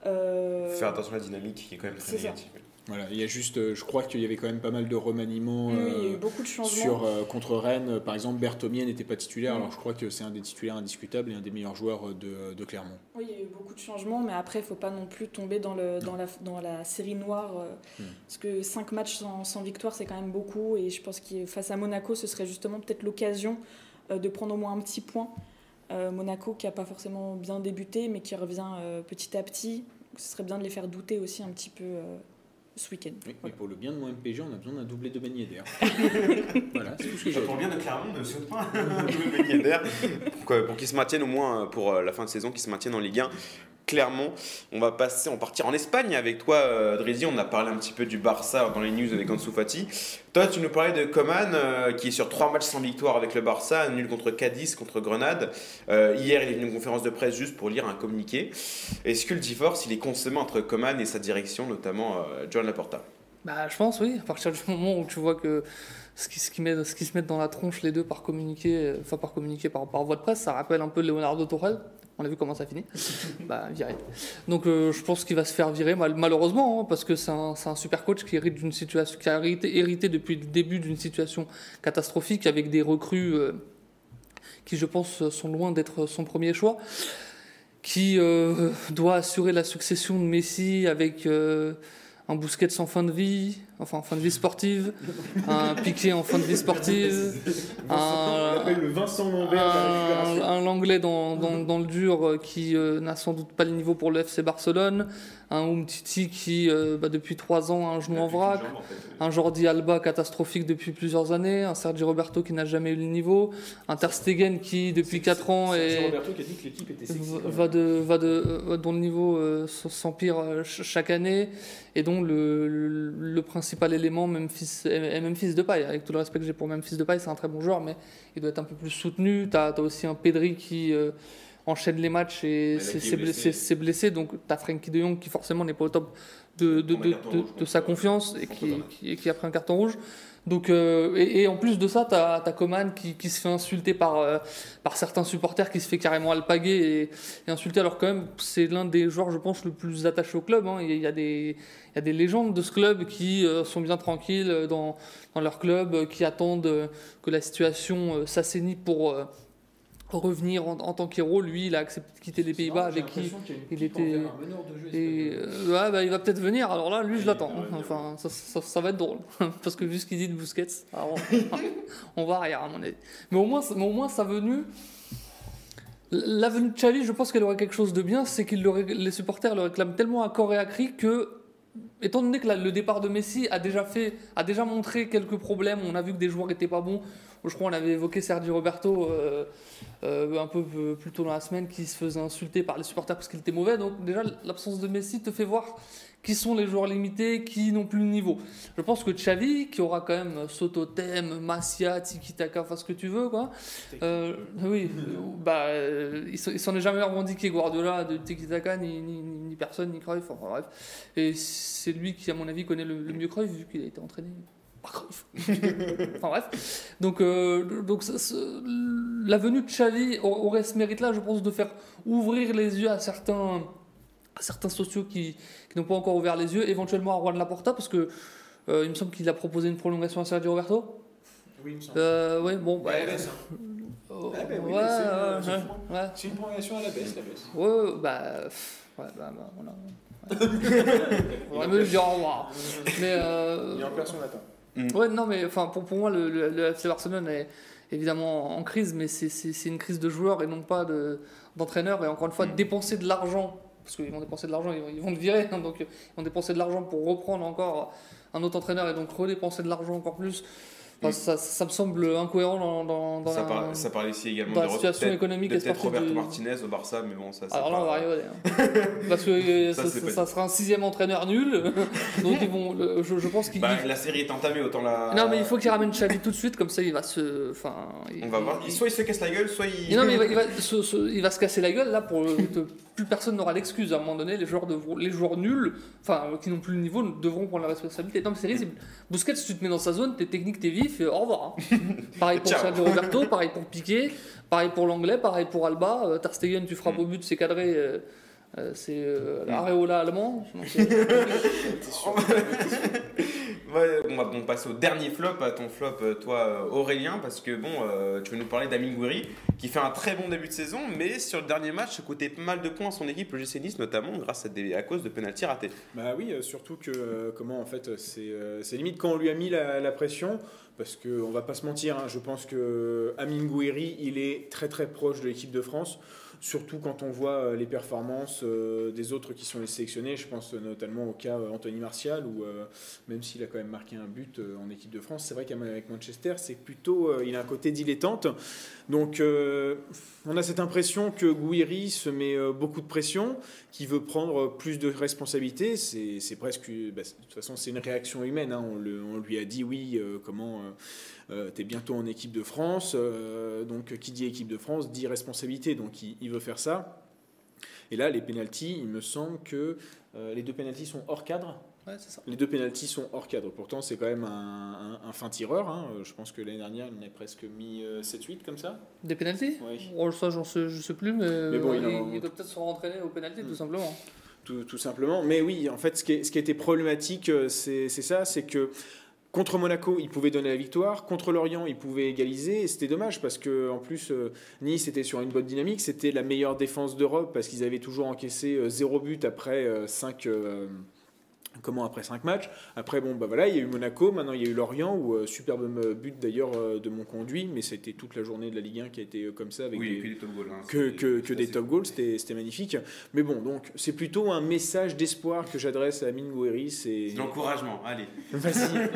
[SPEAKER 1] Faire attention à la dynamique qui est quand même très négative.
[SPEAKER 2] Voilà, il y a juste, euh, je crois qu'il y avait quand même pas mal de remaniements.
[SPEAKER 4] Oui, il y a eu euh, beaucoup de changements.
[SPEAKER 2] Sur, euh, contre Rennes, par exemple, Berthomier n'était pas titulaire, alors je crois que c'est un des titulaires indiscutables et un des meilleurs joueurs de, de Clermont.
[SPEAKER 4] Oui, il y a eu beaucoup de changements, mais après, il ne faut pas non plus tomber dans, le, dans, la, dans la série noire, hmm. parce que 5 matchs sans, sans victoire, c'est quand même beaucoup, et je pense que face à Monaco, ce serait justement peut-être l'occasion de prendre au moins un petit point. Monaco qui n'a pas forcément bien débuté, mais qui revient petit à petit. Ce serait bien de les faire douter aussi un petit peu ce week-end.
[SPEAKER 2] Oui, Mais pour le bien de mon MPG, on a besoin d'un doublé de beignet d'air.
[SPEAKER 1] voilà, c'est tout ce que j'ai. Pour le bien de Clermont, ne saute pas un doublé beignet d'air pour, pour qu'ils se maintiennent au moins pour euh, la fin de saison, qu'ils se maintiennent en Ligue 1. Clairement, on va passer, on partir en Espagne avec toi, euh, Drézy. On a parlé un petit peu du Barça dans les news avec Ansu Fati. Toi, tu nous parlais de Coman, euh, qui est sur trois matchs sans victoire avec le Barça, nul contre Cadiz, contre Grenade. Euh, hier, il est venu une conférence de presse juste pour lire un communiqué. Est-ce que le divorce, il est consommé entre Coman et sa direction, notamment John Laporta?
[SPEAKER 3] Bah, je pense, oui. À partir du moment où tu vois que ce qui, ce met, ce qui se met dans la tronche les deux par communiqué, enfin par communiqué par, par voie de presse, ça rappelle un peu Leonardo Torres, on a vu comment ça finit. bah, viré. Donc euh, je pense qu'il va se faire virer, malheureusement, hein, parce que c'est un, super coach qui, hérite d'une situation, qui a hérité, depuis le début d'une situation catastrophique avec des recrues euh, qui, je pense, sont loin d'être son premier choix, qui euh, doit assurer la succession de Messi avec un Bousquet en fin de vie, enfin en fin de vie sportive, un Piqué en fin de vie sportive,
[SPEAKER 2] un,
[SPEAKER 3] un, Langlais dans, dans, le dur euh, qui euh, n'a sans doute pas le niveau pour le FC Barcelone, un Umtiti qui euh, bah, depuis trois ans a un genou en vrac, un Jordi Alba catastrophique depuis plusieurs années, un Sergi Roberto qui n'a jamais eu le niveau, un Ter Stegen qui depuis quatre ans est, va de, va de, dont le niveau s'empire chaque année. Et dont le, le, principal élément, Memphis, Memphis de paille, avec tout le respect que j'ai pour Memphis de paille, c'est un très bon joueur, mais il doit être un peu plus soutenu. Tu as, aussi un Pedri qui, euh, enchaîne les matchs et
[SPEAKER 1] là,
[SPEAKER 3] c'est
[SPEAKER 1] qui est
[SPEAKER 3] c'est blessé. Donc tu as Frankie de Jong qui forcément n'est pas au top de, de, de- sa confiance et qui,
[SPEAKER 1] Tottenham.
[SPEAKER 3] qui, qui a pris un carton rouge. Donc, euh, et, et en plus de ça, tu as, Coman qui, qui se fait insulter par, euh, par certains supporters, qui se fait carrément alpaguer et, et insulter, alors quand même, c'est l'un des joueurs, je pense, le plus attaché au club. hein. Il y a des, il y a des légendes de ce club qui euh, sont bien tranquilles dans, dans leur club, qui attendent que la situation s'assainit pour revenir en, en tant qu'héros. Lui, il a accepté de quitter les Pays-Bas avec qui il était- et euh, ouais, bah, il va peut-être venir, alors là, lui, je l'attends.
[SPEAKER 5] va
[SPEAKER 3] Enfin, ça, ça- ça va être drôle. Parce que vu ce qu'il dit de Busquets, alors, on va arrière, à mon avis. Mais au moins, mais au moins sa venue. La venue de Xavi, je pense qu'elle aurait quelque chose de bien, c'est que les supporters le réclament tellement à corps et à cri que, étant donné que le départ de Messi a déjà, fait, a déjà montré quelques problèmes, on a vu que des joueurs n'étaient pas bons. Je crois qu'on avait évoqué Sergio Roberto euh, euh, un peu euh, plus tôt dans la semaine qui se faisait insulter par les supporters parce qu'il était mauvais. Donc déjà l'absence de Messi te fait voir qui sont les joueurs limités, qui n'ont plus le niveau. Je pense que Xavi, qui aura quand même Sototem, Masia, Tiki Taka, enfin ce que tu veux, quoi. Euh, oui, bah, il s'en- est jamais revendiqué Guardiola de Tiki Taka, ni, ni, ni- ni personne, ni Cruyff, enfin bref. Et c'est lui qui, à mon avis, connaît le, le mieux Cruyff, vu qu'il a été entraîné enfin bref. Donc, euh, donc la venue de Xavi au- aurait ce mérite-là, je pense, de faire ouvrir les yeux à certains, à certains sociaux qui, qui n'ont pas encore ouvert les yeux, éventuellement à Juan Laporta, parce que euh, il me semble qu'il a proposé une prolongation à Sergio Roberto.
[SPEAKER 2] Oui, il me semble.
[SPEAKER 3] Euh, ouais, bon, bah,
[SPEAKER 2] À la baisse, hein.
[SPEAKER 3] euh,
[SPEAKER 2] Ah, bah oui,
[SPEAKER 3] ouais,
[SPEAKER 2] c'est, euh,
[SPEAKER 3] ouais,
[SPEAKER 2] c'est
[SPEAKER 3] ouais, ouais.
[SPEAKER 2] Une prolongation à la baisse, la baisse.
[SPEAKER 3] Ouais, ouais, bah, pff, ouais, bah, bah, voilà. On va me dire au revoir. Mais, euh,
[SPEAKER 2] Il est en personne attend.
[SPEAKER 3] Ouais, non, mais enfin, pour, pour moi, le, le, le FC Barcelone est évidemment en crise, mais c'est- c'est c'est une crise de joueurs et non pas de- d'entraîneurs. et encore une fois,
[SPEAKER 1] Mm.
[SPEAKER 3] dépenser de l'argent, parce qu'ils vont dépenser de l'argent, ils, vont- ils vont le virer, hein, donc ils vont dépenser de l'argent pour reprendre encore un autre entraîneur et donc redépenser de l'argent encore plus. Enfin,
[SPEAKER 1] Mm.
[SPEAKER 3] ça, ça me semble incohérent dans, dans, dans
[SPEAKER 1] Ça,
[SPEAKER 3] la-
[SPEAKER 1] parle, ça parle ici également
[SPEAKER 3] dans
[SPEAKER 1] de
[SPEAKER 3] la situation
[SPEAKER 1] peut-être-
[SPEAKER 3] économique
[SPEAKER 1] de peut-être
[SPEAKER 3] sportive
[SPEAKER 1] Roberto Martinez au Barça, mais bon, ça,
[SPEAKER 3] Alors là, on va rigoler. hein. Parce que euh,
[SPEAKER 1] Ça,
[SPEAKER 3] sera un sixième entraîneur nul. donc ils vont, le- je, je pense qu'ils.
[SPEAKER 1] Bah, la série est entamée, autant la.
[SPEAKER 3] Non, mais il faut qu'il ramène Xavi tout de suite, comme ça il va se. Enfin, il-
[SPEAKER 1] On va voir. Soit il se casse la gueule, soit il.
[SPEAKER 3] non, mais il va, il va se, se- il va se casser la gueule là pour que plus personne n'aura l'excuse. À un moment donné, les joueurs, devront, les joueurs nuls, enfin qui n'ont plus le niveau, devront prendre la responsabilité. Non, mais c'est risible. Busquets, si tu te mets dans sa zone, t'es technique, t'es vif, au revoir. hein. Pareil pour. Sergio Roberto, pareil pour Piqué, pareil pour l'anglais, pareil pour Alba. Euh, Ter Stegen, tu frappes au but, c'est cadré. Euh, c'est euh, l'Areola allemand.
[SPEAKER 1] Ouais, on va bon, passer au dernier flop, à ton flop, euh, toi euh, Aurélien, parce que bon, euh, tu veux nous parler d'Amin Gouiri, qui fait un très bon début de saison, mais sur le dernier match, ça coûtait pas mal de points à son équipe, le GC Nice notamment, grâce à, des, à cause de pénalty ratés.
[SPEAKER 2] Bah oui, surtout que euh, comment en fait c'est euh, limite quand on lui a mis la, la pression parce que on va pas se mentir, hein, je pense que Amin Gouiri il est très très proche de l'équipe de France. Surtout quand on voit euh, les performances euh, des autres qui sont les sélectionnés, je pense euh, notamment au cas euh, Anthony Martial, où euh, même s'il a quand même marqué un but euh, en équipe de France, c'est vrai qu'avec Manchester, c'est plutôt, euh, il a un côté dilettante. Donc euh, on a cette impression que Gouiri se met euh, beaucoup de pression, qui veut prendre plus de responsabilités. C'est presque, bah, de toute façon, c'est une réaction humaine. hein. On, lui a dit oui, euh, comment tu es bientôt en équipe de France. euh, donc qui dit équipe de France dit responsabilité. Donc il, il veut faire ça. Et là, les pénalties, il me semble que euh, les deux pénalties sont hors cadre.
[SPEAKER 3] Ouais, c'est ça.
[SPEAKER 2] Les deux pénalties sont hors cadre. Pourtant, c'est quand même un, un- un fin tireur. hein. Euh, Je pense que l'année dernière, il en a presque mis euh, 7-8 comme ça.
[SPEAKER 3] Des pénalties
[SPEAKER 2] Oui.
[SPEAKER 3] Oh, ça, j'en sais, je sais plus, mais,
[SPEAKER 2] Mais bon,
[SPEAKER 3] euh,
[SPEAKER 2] il
[SPEAKER 3] il,
[SPEAKER 2] en-
[SPEAKER 3] il doit peut-être se rentraîner au pénalty,
[SPEAKER 2] Hmm.
[SPEAKER 3] tout simplement.
[SPEAKER 2] tout, tout simplement. Mais oui, en fait, ce qui, est- ce qui était problématique, c'est c'est ça, c'est que contre Monaco, il pouvait donner la victoire, contre Lorient, il pouvait égaliser, et c'était dommage parce que en plus, euh, Nice était sur une bonne dynamique, c'était la meilleure défense d'Europe parce qu'ils avaient toujours encaissé euh, zéro but après 5 Comment après 5 matchs? Après, bon, bah voilà, il y a eu Monaco, maintenant il y a eu Lorient, où euh, superbe euh, but d'ailleurs euh, de mon conduit, mais c'était toute la journée de la Ligue 1 qui a été euh, comme ça avec
[SPEAKER 1] Oui,
[SPEAKER 2] des,
[SPEAKER 1] et puis des top goals. hein,
[SPEAKER 2] que, que, des top goals, c'était c'était magnifique. Mais bon, donc c'est plutôt un message d'espoir que j'adresse à Amine Gouiri. C'est
[SPEAKER 1] L'encouragement, allez.
[SPEAKER 2] vas-y,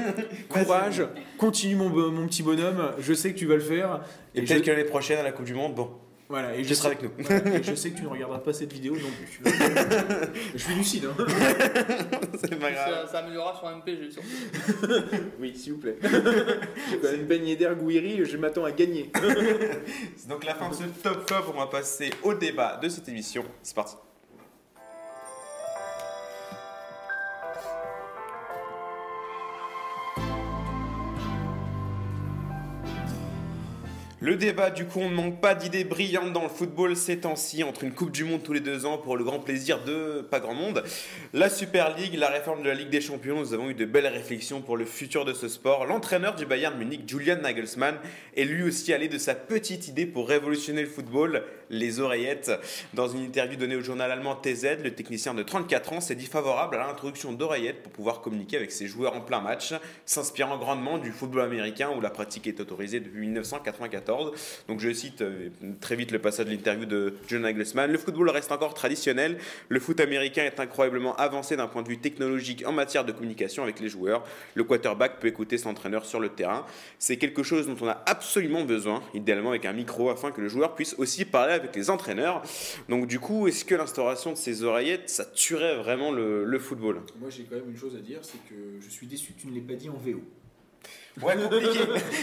[SPEAKER 2] courage, continue mon, mon petit bonhomme. Je sais que tu vas le faire.
[SPEAKER 1] Et,
[SPEAKER 2] je,
[SPEAKER 1] peut-être que l'année prochaine, à la Coupe du Monde, bon,
[SPEAKER 2] voilà, et je
[SPEAKER 1] tu seras
[SPEAKER 2] sais,
[SPEAKER 1] avec nous.
[SPEAKER 2] voilà, et je sais que tu ne regarderas pas cette vidéo non plus. je suis lucide. Hein.
[SPEAKER 1] C'est pas grave.
[SPEAKER 3] Ça, ça améliorera sur MPG surtout.
[SPEAKER 2] Oui, s'il vous plaît. J'ai quand même baigné d'air Gouiri, je m'attends à gagner.
[SPEAKER 1] C'est donc la fin de ce top flop. On va passer au débat de cette émission. C'est parti. Le débat, du coup, on ne manque pas d'idées brillantes dans le football ces temps-ci, entre une Coupe du Monde tous les deux ans pour le grand plaisir de pas grand monde, la Super League, la réforme de la Ligue des Champions, nous avons eu de belles réflexions pour le futur de ce sport. L'entraîneur du Bayern Munich, Julian Nagelsmann, est lui aussi allé de sa petite idée pour révolutionner le football, les oreillettes. Dans une interview donnée au journal allemand TZ, le technicien de 34 ans s'est dit favorable à l'introduction d'oreillettes pour pouvoir communiquer avec ses joueurs en plein match, s'inspirant grandement du football américain où la pratique est autorisée depuis 1994. Donc je cite euh, très vite le passage de l'interview de John Nagelsmann. Le football reste encore traditionnel. Le foot américain est incroyablement avancé d'un point de vue technologique en matière de communication avec les joueurs. Le quarterback peut écouter son entraîneur sur le terrain. C'est quelque chose dont on a absolument besoin, idéalement avec un micro, afin que le joueur puisse aussi parler avec les entraîneurs. Donc du coup, est-ce que l'instauration de ces oreillettes, ça tuerait vraiment le, le football?
[SPEAKER 2] Moi, j'ai quand même une chose à dire, c'est que je suis déçu que tu ne l'aies pas dit en VO.
[SPEAKER 1] Ouais, compliqué.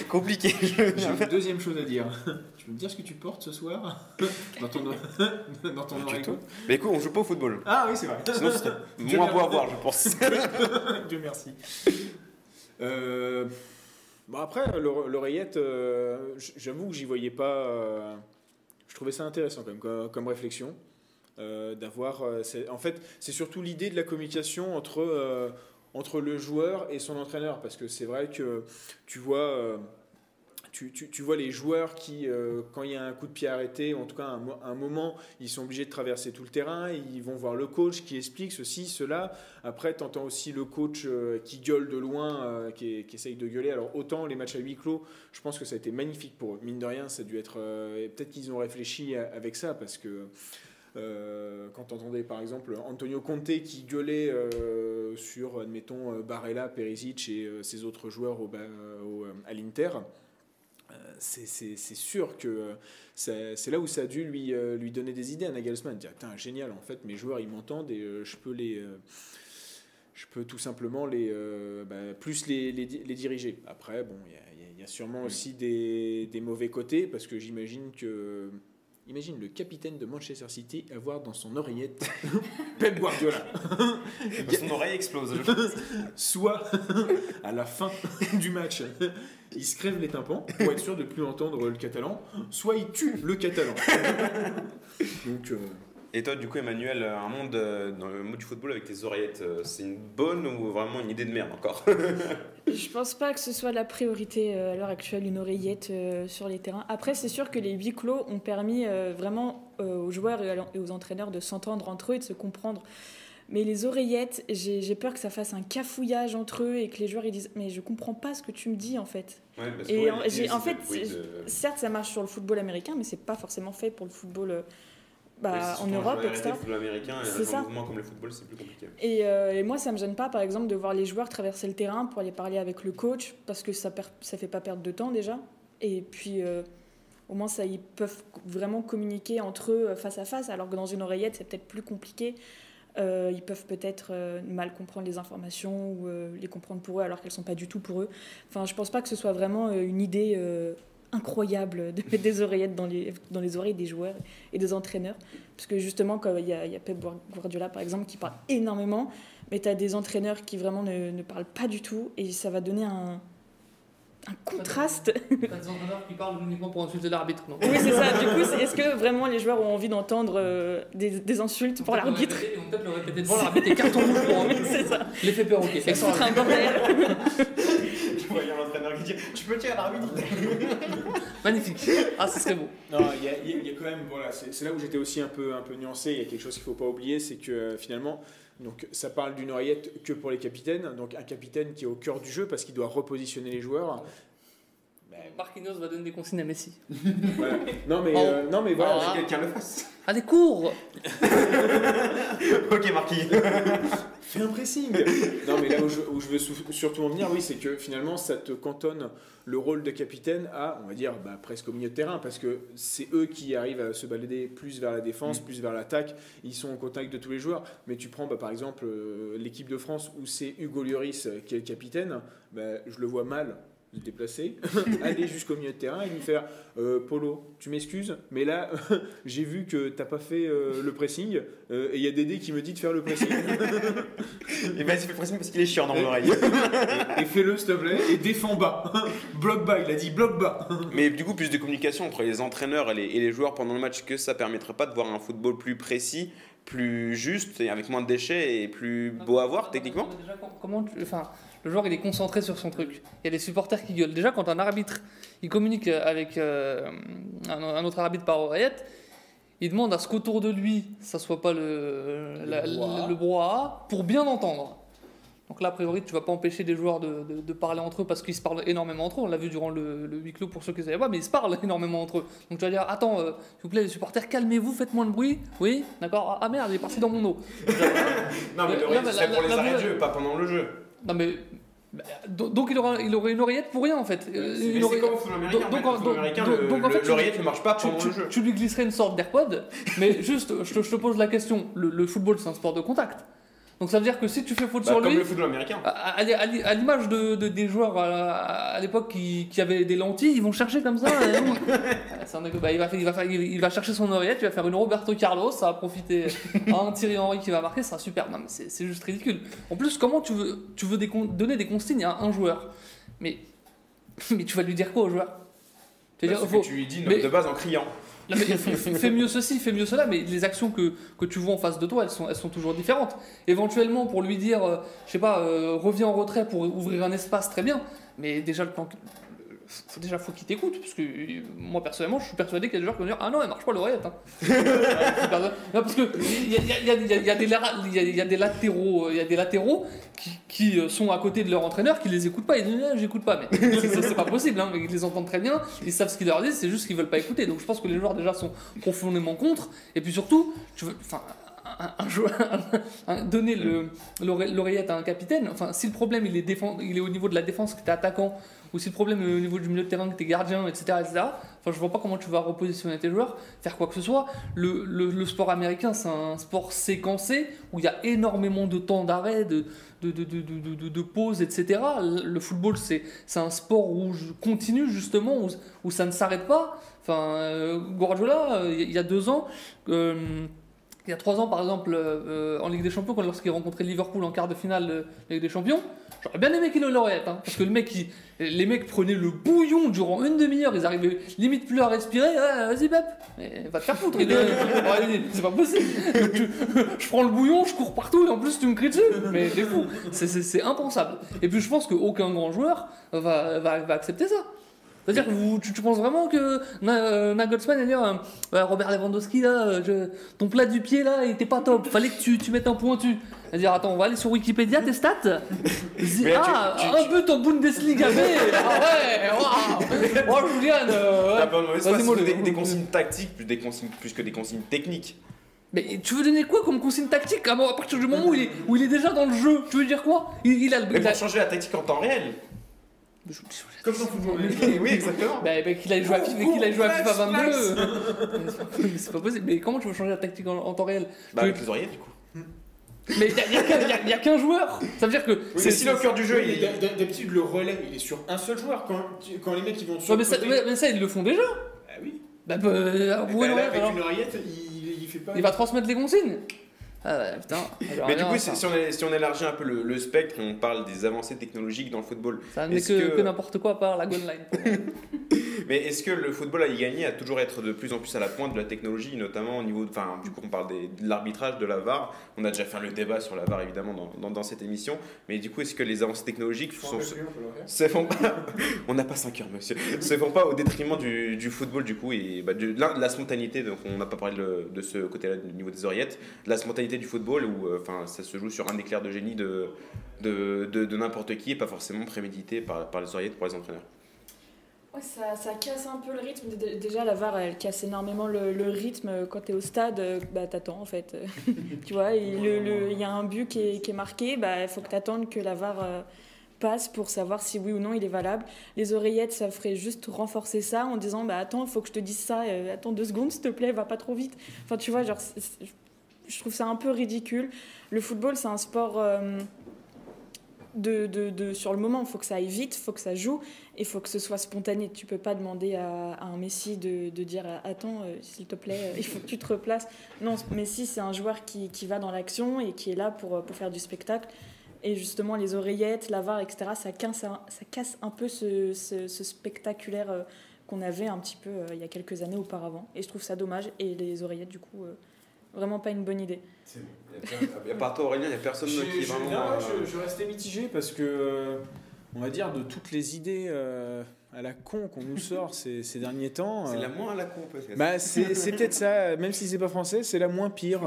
[SPEAKER 1] compliqué.
[SPEAKER 2] J'ai une deuxième chose à dire. Tu peux me dire ce que tu portes ce soir Dans ton, dans ton oreille
[SPEAKER 1] Mais écoute, on joue pas au football.
[SPEAKER 2] Ah oui, c'est vrai.
[SPEAKER 1] Sinon,
[SPEAKER 2] Dieu
[SPEAKER 1] moins beau à voir, je pense.
[SPEAKER 2] Dieu merci. Euh, bon après, l'ore- l'oreillette, euh, j'avoue que j'y voyais pas. euh, je trouvais ça intéressant quand même comme, comme réflexion. euh, d'avoir euh, c'est- en fait c'est surtout l'idée de la communication entre euh, entre le joueur et son entraîneur parce que c'est vrai que tu vois euh, tu, vois les joueurs qui, euh, quand il y a un coup de pied arrêté, en tout cas un, un moment, ils sont obligés de traverser tout le terrain, ils vont voir le coach qui explique ceci, cela. Après, tu entends aussi le coach euh, qui gueule de loin, qui, essaye de gueuler. Alors, autant les matchs à huis clos, je pense que ça a été magnifique pour eux. Mine de rien, ça a dû être. Peut-être qu'ils ont réfléchi avec ça, parce que. Euh, quand tu entendais par exemple Antonio Conte qui gueulait euh, sur, admettons, euh, Barella, Perisic et ses autres joueurs au, au, à l'Inter, c'est sûr que c'est là où ça a dû lui, lui donner des idées à Nagelsmann. Dire, Putain, génial, en fait, mes joueurs, ils m'entendent et je peux les... je peux tout simplement les, bah, plus les, les, di- les diriger. Après, bon, il y a- y, y sûrement aussi des, des mauvais côtés parce que j'imagine que... Imagine le capitaine de Manchester City avoir dans son oreillette Pep Guardiola.
[SPEAKER 1] Son oreille explose. je pense.
[SPEAKER 2] Soit à la fin du match, il se crève les tympans pour être sûr de plus entendre le catalan, soit il tue le catalan. Donc, euh,
[SPEAKER 1] Et toi, du coup, Emmanuel, un monde euh, dans le monde du football avec tes oreillettes, euh, c'est une bonne ou vraiment une idée de merde encore
[SPEAKER 4] Je pense pas que ce soit la priorité euh, à l'heure actuelle, une oreillette euh, sur les terrains. Après, c'est sûr que les huis clos ont permis euh, vraiment euh, aux joueurs et aux entraîneurs de s'entendre entre eux et de se comprendre. Mais les oreillettes, j'ai peur que ça fasse un cafouillage entre eux et que les joueurs ils disent Mais je comprends pas ce que tu me dis en fait.
[SPEAKER 1] Ouais, parce
[SPEAKER 4] Et
[SPEAKER 1] ouais,
[SPEAKER 4] en- fait,
[SPEAKER 1] de-
[SPEAKER 4] Certes, ça marche sur le football américain, mais c'est pas forcément fait pour le football euh, bah, en Europe, etc. C'est
[SPEAKER 1] un
[SPEAKER 4] ça.
[SPEAKER 1] mouvement comme le football, c'est plus compliqué.
[SPEAKER 4] Et, euh, et moi, ça me gêne pas, par exemple, de voir les joueurs traverser le terrain pour aller parler avec le coach, parce que ça ne ça fait pas perdre de temps déjà. Et puis, euh, au moins, ça, ils peuvent vraiment communiquer entre eux euh, face à face, alors que dans une oreillette, c'est peut-être plus compliqué. Euh, ils peuvent peut-être euh, mal comprendre les informations ou euh, les comprendre pour eux alors qu'elles sont pas du tout pour eux. Enfin, je pense pas que ce soit vraiment une idée incroyable de mettre des oreillettes dans les, dans les oreilles des joueurs et des entraîneurs. Parce que justement, quand il y a, il y a Pep Guardiola, par exemple, qui parle énormément, mais tu as des entraîneurs qui vraiment ne, ne parlent pas du tout, et ça va donner un, un contraste.
[SPEAKER 3] T'as des entraîneurs qui parlent uniquement pour insulter l'arbitre, non?
[SPEAKER 4] Oui, c'est ça. Du coup, est-ce que vraiment les joueurs ont envie d'entendre euh, des, des insultes pour l'arbitre?
[SPEAKER 3] Ils vont peut-être le répéter devant l'arbitre et carton rouge pour.
[SPEAKER 4] C'est ça.
[SPEAKER 3] L'effet
[SPEAKER 4] foutre un bordel.
[SPEAKER 1] Tu peux tirer l'arbitre
[SPEAKER 3] Magnifique. Ah, ce serait beau.
[SPEAKER 2] Non, il y y y a quand même, voilà, c'est c'est là où j'étais aussi un peu, un peu nuancé. Il y a quelque chose qu'il ne faut pas oublier, c'est que euh, finalement, donc, ça parle d'une oreillette que pour les capitaines. Donc un capitaine qui est au cœur du jeu parce qu'il doit repositionner les joueurs.
[SPEAKER 3] Marquinhos va donner des consignes à Messi.
[SPEAKER 2] Voilà. Non, mais,
[SPEAKER 3] Oh.
[SPEAKER 2] euh, non, mais voilà.
[SPEAKER 3] Ah.
[SPEAKER 1] Que quelqu'un le fasse.
[SPEAKER 3] Allez, cours
[SPEAKER 1] ok, Marquis.
[SPEAKER 2] Fais un pressing Non, mais là où je, où je veux sou- surtout en venir, oui, c'est que finalement, ça te cantonne le rôle de capitaine à, on va dire, bah, presque au milieu de terrain, parce que c'est eux qui arrivent à se balader plus vers la défense, plus vers l'attaque. Ils sont en contact de tous les joueurs. Mais tu prends, bah, par exemple, euh, l'équipe de France où c'est Hugo Lloris euh, qui est le capitaine, bah, je le vois mal se déplacer, aller jusqu'au milieu de terrain et lui faire euh, Polo, tu m'excuses, mais là j'ai vu que t'as pas fait euh, le pressing euh, et il y a Dédé qui me dit de faire le pressing.
[SPEAKER 1] Et ben, il fait pression parce qu'il est chiant dans mon oreille.
[SPEAKER 2] et et fais-le s'il te plaît et défends bas. bloc bas, il a dit bloc bas.
[SPEAKER 1] Mais du coup, plus de communication entre les entraîneurs et les, et les joueurs pendant le match, que ça permettrait pas de voir un football plus précis, plus juste, et avec moins de déchets et plus beau à voir techniquement?
[SPEAKER 3] Déjà, comment tu- enfin, le joueur il est concentré sur son truc. Il y a des supporters qui gueulent. Déjà, quand un arbitre il communique avec euh, un, un autre arbitre par oreillette, il demande à ce qu'autour de lui, ça soit pas le, la-
[SPEAKER 2] brouhaha.
[SPEAKER 3] le brouhaha, pour bien entendre. Donc là, a priori, tu vas pas empêcher des joueurs de, de- de parler entre eux parce qu'ils se parlent énormément entre eux. On l'a vu durant le, le huis clos pour ceux qui ne savaient pas, mais ils se parlent énormément entre eux. Donc tu vas dire Attends, euh, s'il vous plaît, les supporters, calmez-vous, faites moins de bruit. Oui, d'accord. Ah merde, il est parti dans mon eau.
[SPEAKER 1] Non, mais
[SPEAKER 3] Là,
[SPEAKER 1] l'oreillette,
[SPEAKER 3] mais
[SPEAKER 1] ce serait
[SPEAKER 3] la-
[SPEAKER 1] pour les arrêts de jeu, pas pendant le jeu.
[SPEAKER 3] Non mais bah, do- donc il aura, il aurait une oreillette pour rien en fait. Euh,
[SPEAKER 1] Mais comme
[SPEAKER 3] donc-
[SPEAKER 1] en fait,
[SPEAKER 3] donc-
[SPEAKER 1] le-
[SPEAKER 3] donc, en
[SPEAKER 1] l'oreillette ne marche pas
[SPEAKER 3] tu,
[SPEAKER 1] pendant
[SPEAKER 3] tu-
[SPEAKER 1] le jeu.
[SPEAKER 3] tu lui glisserais une sorte d'AirPod, mais juste, je te, je te pose la question, le, le football c'est un sport de contact. Donc ça veut dire que si tu fais faute
[SPEAKER 1] Bah,
[SPEAKER 3] sur
[SPEAKER 1] comme
[SPEAKER 3] lui,
[SPEAKER 1] le football américain.
[SPEAKER 3] à, à- à l'i- à l'image de, de- des joueurs à, l'époque qui, qui avaient des lentilles, ils vont chercher comme ça. un bah, il, va, il, va, faire- il va chercher son oreillette, il va faire une Roberto Carlos, ça va profiter à un Thierry Henry qui va marquer, ça sera super. Non mais c'est juste ridicule. En plus, comment tu veux, tu veux des donner des consignes à un joueur? Mais, mais tu vas lui dire quoi au joueur? Tu
[SPEAKER 1] que tu lui dis
[SPEAKER 3] mais-
[SPEAKER 1] de base en criant.
[SPEAKER 3] Fais, mieux ceci, fais mieux cela, mais les actions que, que tu vois en face de toi, elles sont, elles sont toujours différentes. Éventuellement, pour lui dire, euh, je sais pas, euh, reviens en retrait pour ouvrir un espace, très bien, mais déjà, le plan. Faut, déjà, faut qu'il t'écoute, parce que euh, moi, personnellement, je suis persuadé qu'il y a des joueurs qui vont dire Ah non, elle marche pas l'oreillette. Hein. non, parce que il y a, des y a- il y a des latéraux, il y a des latéraux qui, qui, euh, sont à côté de leur entraîneur, qui les écoutent pas, ils disent Ah, j'écoute pas, mais c'est- pas possible, hein. ils les entendent très bien, ils savent ce qu'ils leur disent, c'est juste qu'ils veulent pas écouter. Donc je pense que les joueurs déjà sont profondément contre, et puis surtout, tu veux, enfin, un, un joueur, un- donner l'oreillette à un capitaine, enfin, si le problème il est, défend, il est au niveau de la défense que t'es attaquant, ou si le problème est au niveau du milieu de terrain que t'es gardien, etc., etc., enfin, je vois pas comment tu vas repositionner tes joueurs, faire quoi que ce soit. Le, le- sport américain, c'est un sport séquencé où il y a énormément de temps d'arrêt, de, de, de, de, de, de- de pause, etc. Le football, c'est c'est un sport où je continue justement, où, où ça ne s'arrête pas. Enfin, euh, Guardiola, euh, il y a deux ans, euh, il y a trois ans par exemple, euh, en Ligue des Champions, lorsqu'il rencontrait Liverpool en quart de finale de Ligue des Champions, j'aurais bien aimé qu'il ait l'oreillette, hein, parce que le mec, il- les mecs prenaient le bouillon durant une demi-heure, ils arrivaient limite plus à respirer. Ouais, Vas-y, Bep, va te faire foutre. c'est pas possible. Je prends le bouillon, je cours partout, et en plus tu me cries dessus. Mais t'es fou. C'est- impensable. Et puis je pense qu'aucun grand joueur va, va, va accepter ça. C'est-à-dire que vous- tu, tu penses vraiment que euh, Nagelsmann va dire euh, Ouais, Robert Lewandowski, là, euh, je- ton plat du pied, là, il était pas top. Fallait que tu, tu mettes un pointu. Va dire Attends, on va aller sur Wikipédia, tes stats
[SPEAKER 1] Mais
[SPEAKER 3] Ah,
[SPEAKER 1] tu-
[SPEAKER 3] un but en Bundesliga B Ah ouais waouh Oh, Julian euh,
[SPEAKER 1] des, des consignes tactiques plus, des consignes, plus que des consignes techniques.
[SPEAKER 3] Mais tu veux donner quoi comme consigne tactique? À partir du moment où il est, où il est déjà dans le jeu Tu veux dire quoi? Il, il a le.
[SPEAKER 1] Mais
[SPEAKER 3] il a-
[SPEAKER 1] pour changer la tactique en temps réel. Comme dans le football. Oui, exactement.
[SPEAKER 3] Bah, bah, qu'il aille jouer à FIFA, qu'il aille jouer à FIFA 22. Mais c'est pas possible. Mais comment tu veux changer la tactique en, en temps réel
[SPEAKER 1] Bah, avec les oreillettes, du coup.
[SPEAKER 3] Mais il n'y a, qu'un- y a- y a qu'un joueur. Ça veut dire que.
[SPEAKER 1] C'est si le cœur du jeu,
[SPEAKER 2] D'habitude, le relais, il est sur un seul joueur. Quand, les mecs ils vont sur
[SPEAKER 3] Ouais, mais,
[SPEAKER 2] le
[SPEAKER 3] ça, mais ça, ils le font déjà.
[SPEAKER 2] Ah oui.
[SPEAKER 3] Bah, bah, euh,
[SPEAKER 2] Bah, avec une oreillette, il, il fait pas.
[SPEAKER 3] Il va transmettre les consignes. Ah putain. Alors,
[SPEAKER 1] Mais du coup, si, si on, est- si on élargit un peu le, le spectre, on parle des avancées technologiques dans le football.
[SPEAKER 3] Ça n'est que,
[SPEAKER 1] que-
[SPEAKER 3] que n'importe quoi à part la gun line.
[SPEAKER 1] Mais est-ce que le football a y gagné à toujours être de plus en plus à la pointe de la technologie, notamment au niveau. de- Enfin, du coup, on parle des- de l'arbitrage, de la VAR. On a déjà fait le débat sur la VAR, évidemment, dans, dans- dans cette émission. Mais du coup, est-ce que les avancées technologiques sont,
[SPEAKER 2] plus, on
[SPEAKER 1] se font pas. on n'a pas 5 heures, monsieur. se font pas au détriment du, du football, du coup, et bah, de la spontanéité. Donc, on n'a pas parlé de, de ce côté-là, du niveau des oreillettes. De la spontanéité du football, où euh, enfin, ça se joue sur un éclair de génie de, de, de, n'importe qui et pas forcément prémédité par, par les oreillettes pour les entraîneurs.
[SPEAKER 4] Ça, casse un peu le rythme. Dé- Déjà, la VAR, elle casse énormément le, rythme. Quand tu es au stade, euh, bah, t'attends en fait. tu vois, il y a un but qui est, qui est marqué, bah, il faut que t'attendes que la VAR euh, passe pour savoir si oui ou non il est valable. Les oreillettes, ça ferait juste renforcer ça en disant bah, Attends, faut que je te dise ça, attends deux secondes s'il te plaît, va pas trop vite. Enfin, tu vois, genre, je trouve ça un peu ridicule. Le football, c'est un sport. euh, de, de- de- sur le moment, il faut que ça aille vite, il faut que ça joue, il faut que ce soit spontané. Tu peux pas demander à, un Messi de, de dire Attends, euh, s'il te plaît, euh, il faut que tu te replaces. Non, Messi, c'est un joueur qui, qui va dans l'action et qui est là pour, euh, pour faire du spectacle. Et justement, les oreillettes, la VAR, etc., ça casse un, peu ce, ce- spectaculaire euh, qu'on avait un petit peu euh, il y a quelques années auparavant. Et je trouve ça dommage. Et les oreillettes, du coup, euh, vraiment pas une bonne idée.
[SPEAKER 1] Il y a part toi Aurélien, il n'y a personne
[SPEAKER 2] Je,
[SPEAKER 1] qui est
[SPEAKER 2] je-
[SPEAKER 1] vraiment.
[SPEAKER 2] non,
[SPEAKER 1] euh,
[SPEAKER 2] je- je restais mitigé parce que, euh, on va dire, de toutes les idées euh, à la con qu'on nous sort ces, ces derniers temps.
[SPEAKER 1] C'est
[SPEAKER 2] euh,
[SPEAKER 1] la moins à la con peut-être.
[SPEAKER 2] bah, c'est c'est peut-être ça, même si c'est pas français, c'est la moins pire.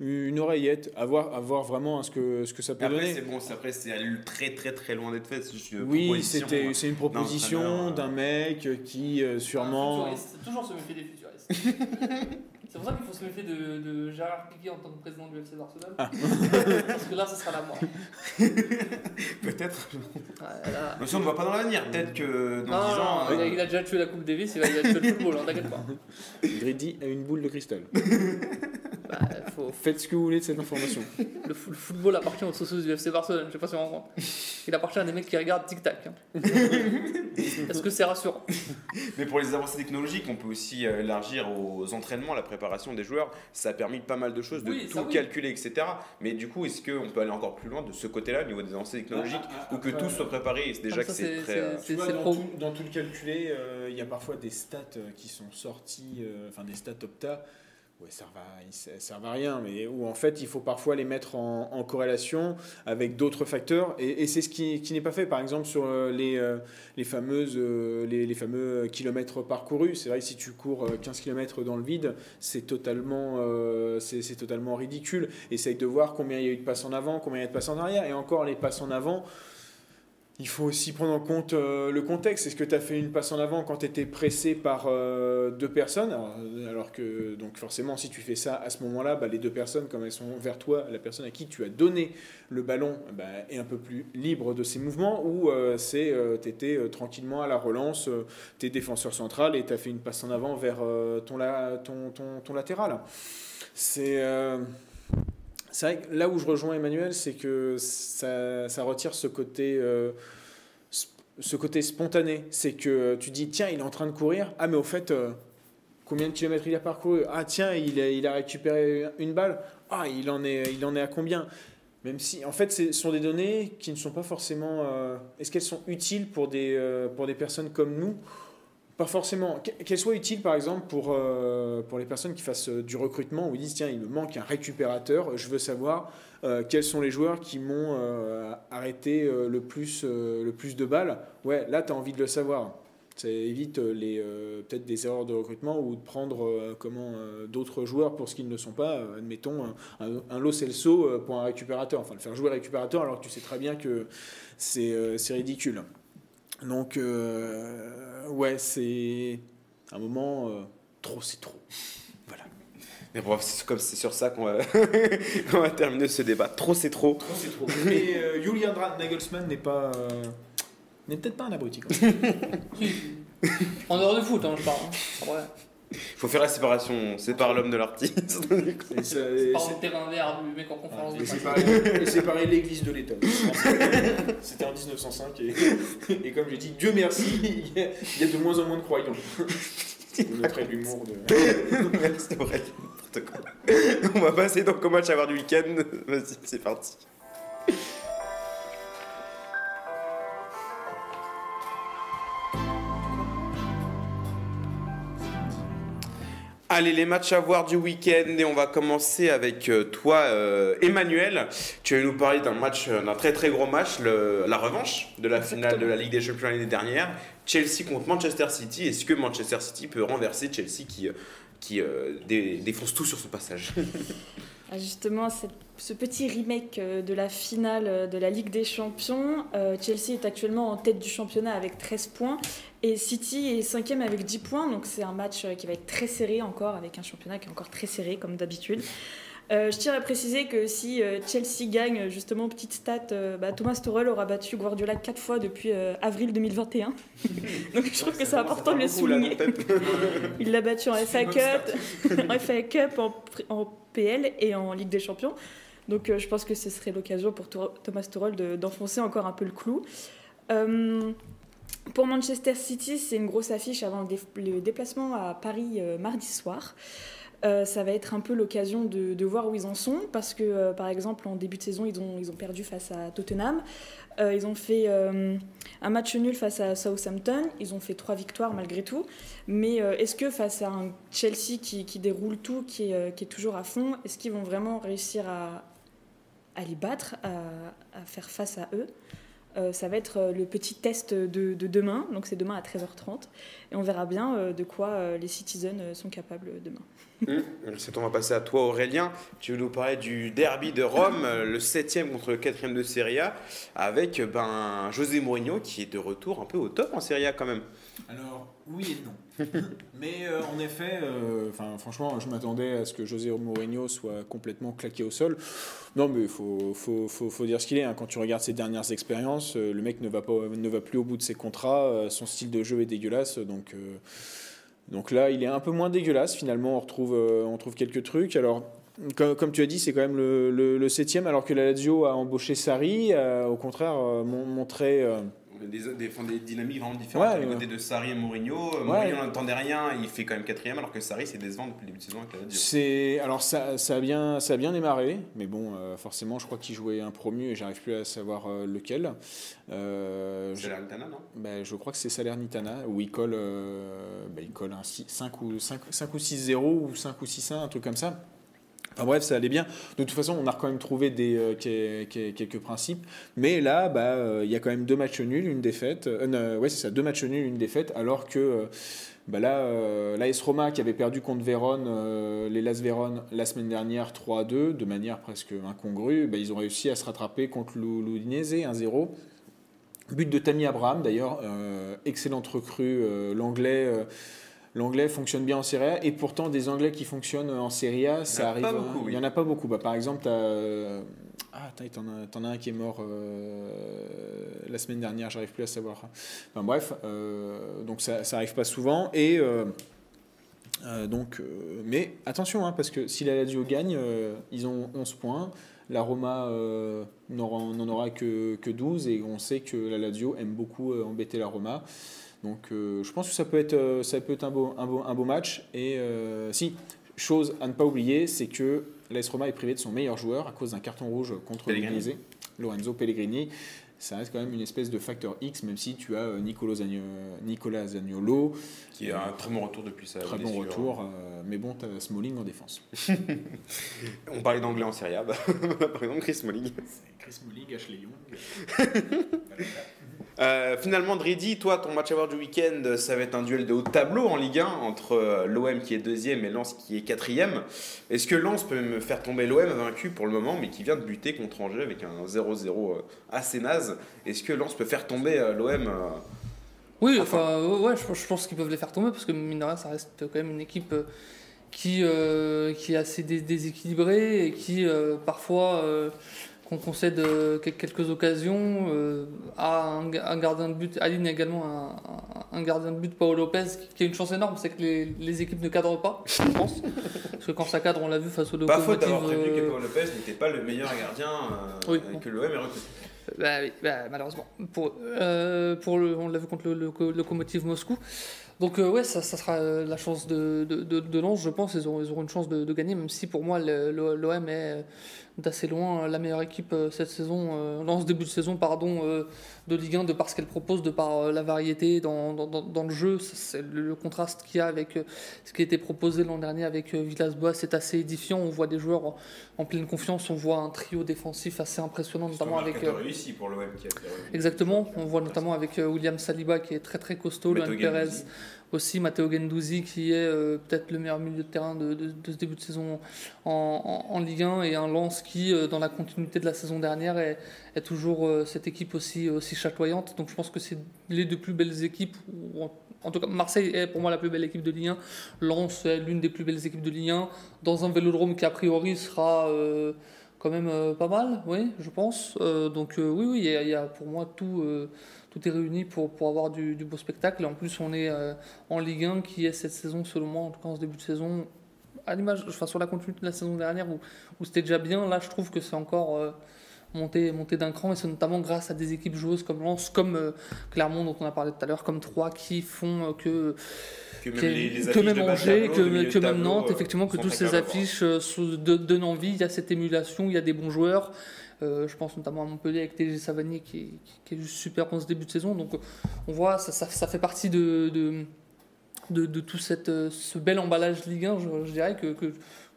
[SPEAKER 2] Une oreillette, à voir, à voir vraiment ce que, ce que ça peut
[SPEAKER 1] après,
[SPEAKER 2] donner.
[SPEAKER 1] c'est bon, c'est- après, c'est allé très très très loin d'être fait. C'est juste une
[SPEAKER 2] Oui,
[SPEAKER 1] proposition.
[SPEAKER 2] c'était, c'est une proposition d'un mec qui euh, sûrement.
[SPEAKER 3] Futuriste, c'est toujours se méfier des. C'est pour ça qu'il faut se méfier de, de Gérard Piquet en tant que président du FC Barcelone.
[SPEAKER 2] Ah.
[SPEAKER 3] Parce que là, ce sera la mort.
[SPEAKER 1] Peut-être. Mais si on ne voit pas dans l'avenir, peut-être que dans
[SPEAKER 3] Non,
[SPEAKER 1] 10
[SPEAKER 3] non,
[SPEAKER 1] ans.
[SPEAKER 3] non,
[SPEAKER 1] euh,
[SPEAKER 3] il a déjà tué la Coupe Davis, il va, il va tuer le football, hein, t'inquiète pas.
[SPEAKER 2] Grady a une boule de cristal.
[SPEAKER 3] Bah, faut-
[SPEAKER 2] Faites ce que vous voulez de cette information.
[SPEAKER 3] le, fo- le football appartient aux socios du FC Barcelone, je sais pas si on rend compte. Il appartient à des mecs qui regardent Tic Tac. hein. Est-ce que c'est rassurant
[SPEAKER 1] Mais pour les avancées technologiques, on peut aussi euh, élargir aux entraînements, la préparation des joueurs. Ça a permis pas mal de choses, de
[SPEAKER 3] Oui,
[SPEAKER 1] tout
[SPEAKER 3] ça, oui.
[SPEAKER 1] calculer, etc. Mais du coup, est-ce qu'on peut aller encore plus loin de ce côté-là, au niveau des avancées technologiques,
[SPEAKER 2] Ah, ah,
[SPEAKER 1] ou que
[SPEAKER 2] après,
[SPEAKER 1] tout soit préparé et c'est déjà
[SPEAKER 3] Comme
[SPEAKER 1] que
[SPEAKER 3] ça,
[SPEAKER 1] c'est
[SPEAKER 3] c'est-
[SPEAKER 1] très. euh,
[SPEAKER 3] c'est-
[SPEAKER 2] Tu vois,
[SPEAKER 3] c'est
[SPEAKER 2] dans,
[SPEAKER 3] pro.
[SPEAKER 2] tout, dans tout le calculé, euh, il y a parfois des stats euh, qui sont sortis, euh, enfin des stats opta, ouais, ils se- servent à rien, mais où en fait il faut parfois les mettre en, corrélation avec d'autres facteurs, et, c'est ce qui, qui n'est pas fait. Par exemple, sur euh, les, euh, les, fameuses, euh, les, les fameux kilomètres parcourus, c'est vrai que si tu cours euh, 15 km dans le vide, c'est totalement, totalement ridicule. Essaye de voir combien il y a eu de passes en avant, combien il y a de passes en arrière, et encore les passes en avant. Il faut aussi prendre en compte euh, le contexte. Est-ce que tu as fait une passe en avant quand tu étais pressé par euh, deux personnes? Alors, euh, alors que, donc forcément, si tu fais ça à ce moment-là, bah, les deux personnes, comme elles sont vers toi, la personne à qui tu as donné le ballon bah, est un peu plus libre de ses mouvements, ou c'est tu étais tranquillement à la relance, tu es défenseur central et tu as fait une passe en avant vers ton, ton latéral. C'est. Euh, c'est vrai que là où je rejoins Emmanuel, c'est que ça, retire ce côté, euh, ce côté spontané. C'est que tu dis, tiens, il est en train de courir. Ah, mais au fait, euh, combien de kilomètres il a parcouru? Ah, tiens, il a, récupéré une balle. Ah, il en est, il en est à combien? Même si, en fait, ce sont des données qui ne sont pas forcément. euh, Est-ce qu'elles sont utiles euh, pour des personnes comme nous? Pas forcément. Qu- Qu'elles soient utiles, par exemple, pour, euh, pour les personnes qui fassent euh, du recrutement, où ils disent tiens, il me manque un récupérateur, je veux savoir euh, quels sont les joueurs qui m'ont arrêté le, plus, le plus de balles. Ouais, là, tu as envie de le savoir. Ça évite les peut-être des erreurs de recrutement ou de prendre comment d'autres joueurs pour ce qu'ils ne sont pas. Admettons un, un, Lo Celso pour un récupérateur. Enfin, le faire jouer récupérateur alors que tu sais très bien que c'est ridicule. Donc, euh, ouais, c'est un moment euh, trop, c'est trop. Voilà.
[SPEAKER 1] Mais bon, c'est comme c'est sur ça qu'on va... qu'on va terminer ce débat. Trop, c'est trop.
[SPEAKER 2] Trop, c'est trop. Mais euh, Julian Nagelsmann n'est pas. euh, n'est peut-être pas un abruti. quand même.
[SPEAKER 3] Si. En dehors du foot, hein, je parle. hein. Ouais.
[SPEAKER 1] Il faut faire la séparation. Sépare l'homme de l'artiste.
[SPEAKER 3] C'est
[SPEAKER 2] c'est-
[SPEAKER 3] en terrain vert du mec en conférence de
[SPEAKER 2] pareil- et c'est pareil l'église de l'État. C'était en 1905 et, et comme j'ai dit, Dieu merci, il y, a, il y a de moins en moins de croyants. On l'humour de.
[SPEAKER 1] c'est vrai, n'importe quoi. On va passer donc au match à voir du week-end. Vas-y, c'est parti. Allez, les matchs à voir du week-end et on va commencer avec euh, toi, euh, Emmanuel. Tu vas nous parler d'un match, euh, d'un très très gros match, le- la revanche de la finale de la Ligue des Champions l'année dernière. Chelsea contre Manchester City. Est-ce que Manchester City peut renverser Chelsea qui, qui euh, dé- défonce tout sur son passage?
[SPEAKER 4] justement, cette- ce petit remake euh, de la finale euh, de la Ligue des Champions, euh, Chelsea est actuellement en tête du championnat avec 13 points et City est cinquième avec 10 points. Donc c'est un match qui va être très serré encore, avec un championnat qui est encore très serré comme d'habitude. Euh, je tiens à préciser que si euh, Chelsea gagne, justement, petite stat, euh, bah, Thomas Tuchel aura battu Guardiola 4 fois depuis avril 2021. Donc je trouve que c'est important de le souligner. Il l'a battu en FA Cup, en FA Cup, en, en PL et en Ligue des Champions. Donc je pense que ce serait l'occasion pour Thomas Tuchel de- d'enfoncer encore un peu le clou. Pour Manchester City, c'est une grosse affiche avant le, dé- le déplacement à Paris euh, mardi soir. Euh, ça va être un peu l'occasion de, voir où ils en sont parce que, euh, par exemple, en début de saison, ils ont, ils ont perdu face à Tottenham. Euh, ils ont fait un match nul face à Southampton. Ils ont fait trois victoires malgré tout. Mais est-ce que face à un Chelsea qui, qui déroule tout, qui est, qui est toujours à fond, est-ce qu'ils vont vraiment réussir à, à les battre, à, à faire face à eux? Ça va être euh, le petit test de, de demain. Donc c'est demain à 13h30. Et on verra bien euh, de quoi euh, les Citizens euh, sont capables demain.
[SPEAKER 1] C'est on va passer à toi Aurélien. Tu veux nous parler du derby de Rome, euh, le 7 contre le 4 de Serie A, avec ben, José Mourinho qui est de retour un peu au top en Serie A quand même.
[SPEAKER 2] Alors, oui et non. Mais euh, en effet, euh, franchement, je m'attendais à ce que José Mourinho soit complètement claqué au sol. Non, mais il faut, faut, faut, dire ce qu'il est. hein. Quand tu regardes ses dernières expériences, euh, le mec ne va, pas, ne va plus au bout de ses contrats. son style de jeu est dégueulasse. Donc, donc là, il est un peu moins dégueulasse. Finalement, on retrouve, on trouve quelques trucs. Alors, comme, tu as dit, c'est quand même le, septième, alors que la Lazio a embauché Sarri. a, au contraire, mon- montré.
[SPEAKER 1] Des, des, des dynamiques vraiment différentes
[SPEAKER 2] Ouais,
[SPEAKER 1] du côté de Sarri et Mourinho. Euh,
[SPEAKER 2] Ouais.
[SPEAKER 1] Mourinho n'entendait rien, il fait quand même quatrième, alors que Sarri c'est décevant depuis le début de saison avec la.
[SPEAKER 2] C'est alors ça, ça a bien ça a bien démarré, mais bon euh, forcément je crois qu'il jouait un promu et j'arrive plus à savoir euh, lequel. Euh,
[SPEAKER 1] Altana, non?
[SPEAKER 2] Ben, je crois que c'est Salernitana où il colle euh, ben, il colle un 5 ou 5, 5 ou 6-0 ou 5 ou 6-1 un truc comme ça. Enfin bref, ça allait bien. De toute façon, on a quand même trouvé euh, que- que- quelques principes. Mais là, bah, euh, il y a quand même deux matchs nuls, une défaite. Euh, ouais, c'est ça, deux matchs nuls, une défaite. Alors que euh, bah là, l'AS Roma qui avait perdu contre Vérone, les Las Vérone, la semaine dernière 3-2, de manière presque incongrue, bah, ils ont réussi à se rattraper contre l'U- l'Udinese 1-0. But de Tammy Abraham d'ailleurs, excellente recrue, l'anglais. L'anglais fonctionne bien en Serie A et pourtant des Anglais qui fonctionnent en Serie A, ça arrive. hein.
[SPEAKER 1] beaucoup, oui.
[SPEAKER 2] Il y en a pas beaucoup. Bah, par exemple, t'as, euh, ah, attends, t'en as, as un qui est mort euh, la semaine dernière, j'arrive plus à savoir. Enfin bref, euh, donc ça, ça arrive pas souvent et euh, donc, mais attention, hein, parce que si la Lazio gagne, ils ont 11 points. La Roma n'en aura que, que 12 et on sait que la Lazio aime beaucoup embêter la Roma. Donc euh, je pense que ça peut être, euh, ça peut être un, beau, un, beau, un beau match. Et euh, si, chose à ne pas oublier, c'est que l'AS Roma est privé de son meilleur joueur à cause d'un carton rouge contre
[SPEAKER 1] Pellegrini.
[SPEAKER 2] Lorenzo Pellegrini. Ça reste quand même une espèce de facteur X, même si tu as Nicolo Zagno- Nicolas Zagnolo,
[SPEAKER 1] Qui a un très bon retour depuis sa
[SPEAKER 2] très bon retour, euh, mais bon, tu as Smalling en défense.
[SPEAKER 1] On parlait d'anglais en Serie A, bah, par exemple Chris Smalling.
[SPEAKER 2] Chris Smalling, Ashley Young.
[SPEAKER 1] Euh, finalement, Dridi, toi, ton match à voir du week-end, ça va être un duel de haut de tableau en Ligue 1 entre euh, l'OM qui est deuxième et Lens qui est quatrième. Est-ce que Lens peut me faire tomber l'OM vaincu pour le moment, mais qui vient de buter contre Angers avec un 0-0 euh, assez naze? Est-ce que Lens peut faire tomber l'OM
[SPEAKER 3] Oui,
[SPEAKER 1] Enfin.
[SPEAKER 3] ouais, je, pense qu'ils peuvent les faire tomber parce que mine de rien, ça reste quand même une équipe qui, euh, qui est assez dé- déséquilibrée et qui euh, parfois qu'on concède euh, quel- quelques occasions, euh, a un, ga- un gardien de but, aligne également un, gardien de but, Paolo Lopez, qui, qui a une chance énorme, c'est que les, les équipes ne cadrent pas, je pense. parce que quand ça cadre, on l'a vu face au
[SPEAKER 1] Pas faute d'avoir
[SPEAKER 3] Locomotive,
[SPEAKER 1] prévu que
[SPEAKER 3] euh,
[SPEAKER 1] Paolo Lopez n'était pas le meilleur gardien euh,
[SPEAKER 3] Oui.
[SPEAKER 1] que l'OM est recruté.
[SPEAKER 3] Bah oui, bah, malheureusement. Pour, euh, pour le, on l'a vu contre le, le, le Lokomotiv Moscou. Donc euh, ouais, ça, ça sera euh, la chance de, de, de, de Lens, je pense. Ils auront, ils auront une chance de, de gagner, même si pour moi l'OM est d'assez loin la meilleure équipe euh, cette saison, euh, Lens début de saison, pardon, euh, de Ligue 1, de par ce qu'elle propose, de par euh, la variété dans, dans, dans, le jeu. C'est le, contraste qu'il y a avec euh, ce qui a été proposé l'an dernier avec euh, Villas-Boas, c'est assez édifiant. On voit des joueurs en, en pleine confiance, on voit un trio défensif assez impressionnant, notamment avec... euh,
[SPEAKER 1] réussi pour l'OM qui a.
[SPEAKER 3] Exactement, on voit notamment avec euh, William Saliba qui est très très costaud, Luan
[SPEAKER 1] Gendouzi.
[SPEAKER 3] Aussi Matteo Gendouzi qui est euh, peut-être le meilleur milieu de terrain de, ce début de saison en, Ligue 1 et un Lens qui, euh, dans la continuité de la saison dernière, est, toujours euh, cette équipe aussi, aussi chatoyante. Donc je pense que c'est les deux plus belles équipes. en, tout cas, Marseille est pour moi la plus belle équipe de Ligue 1. Lens est l'une des plus belles équipes de Ligue 1 dans un vélodrome qui a priori sera quand même pas mal, oui, je pense. Donc oui, oui, il y, a- pour moi tout, tout est réuni pour, pour avoir du, du beau spectacle. Et en plus, on est euh, en Ligue 1 qui est cette saison, selon moi, en tout cas en ce début de saison, à l'image, enfin sur la continuité de la saison dernière où, où c'était déjà bien, là je trouve que c'est encore euh, monté, monté d'un cran et c'est notamment grâce à des équipes joueuses comme Lens, comme euh, Clermont dont on a parlé tout à l'heure, comme Troyes qui font que
[SPEAKER 1] Que même,
[SPEAKER 3] que,
[SPEAKER 1] les, les
[SPEAKER 3] que
[SPEAKER 1] affiches
[SPEAKER 3] même Angers, que, que même Nantes, effectivement, que toutes ces affiches donnent envie. Il y a cette émulation, il y a des bons joueurs. Euh, je pense notamment à Montpellier avec TG Savanier qui, qui- qui est super en ce début de saison. Donc on voit, ça, fait partie de, tout ce bel emballage Ligue 1, je, dirais, que,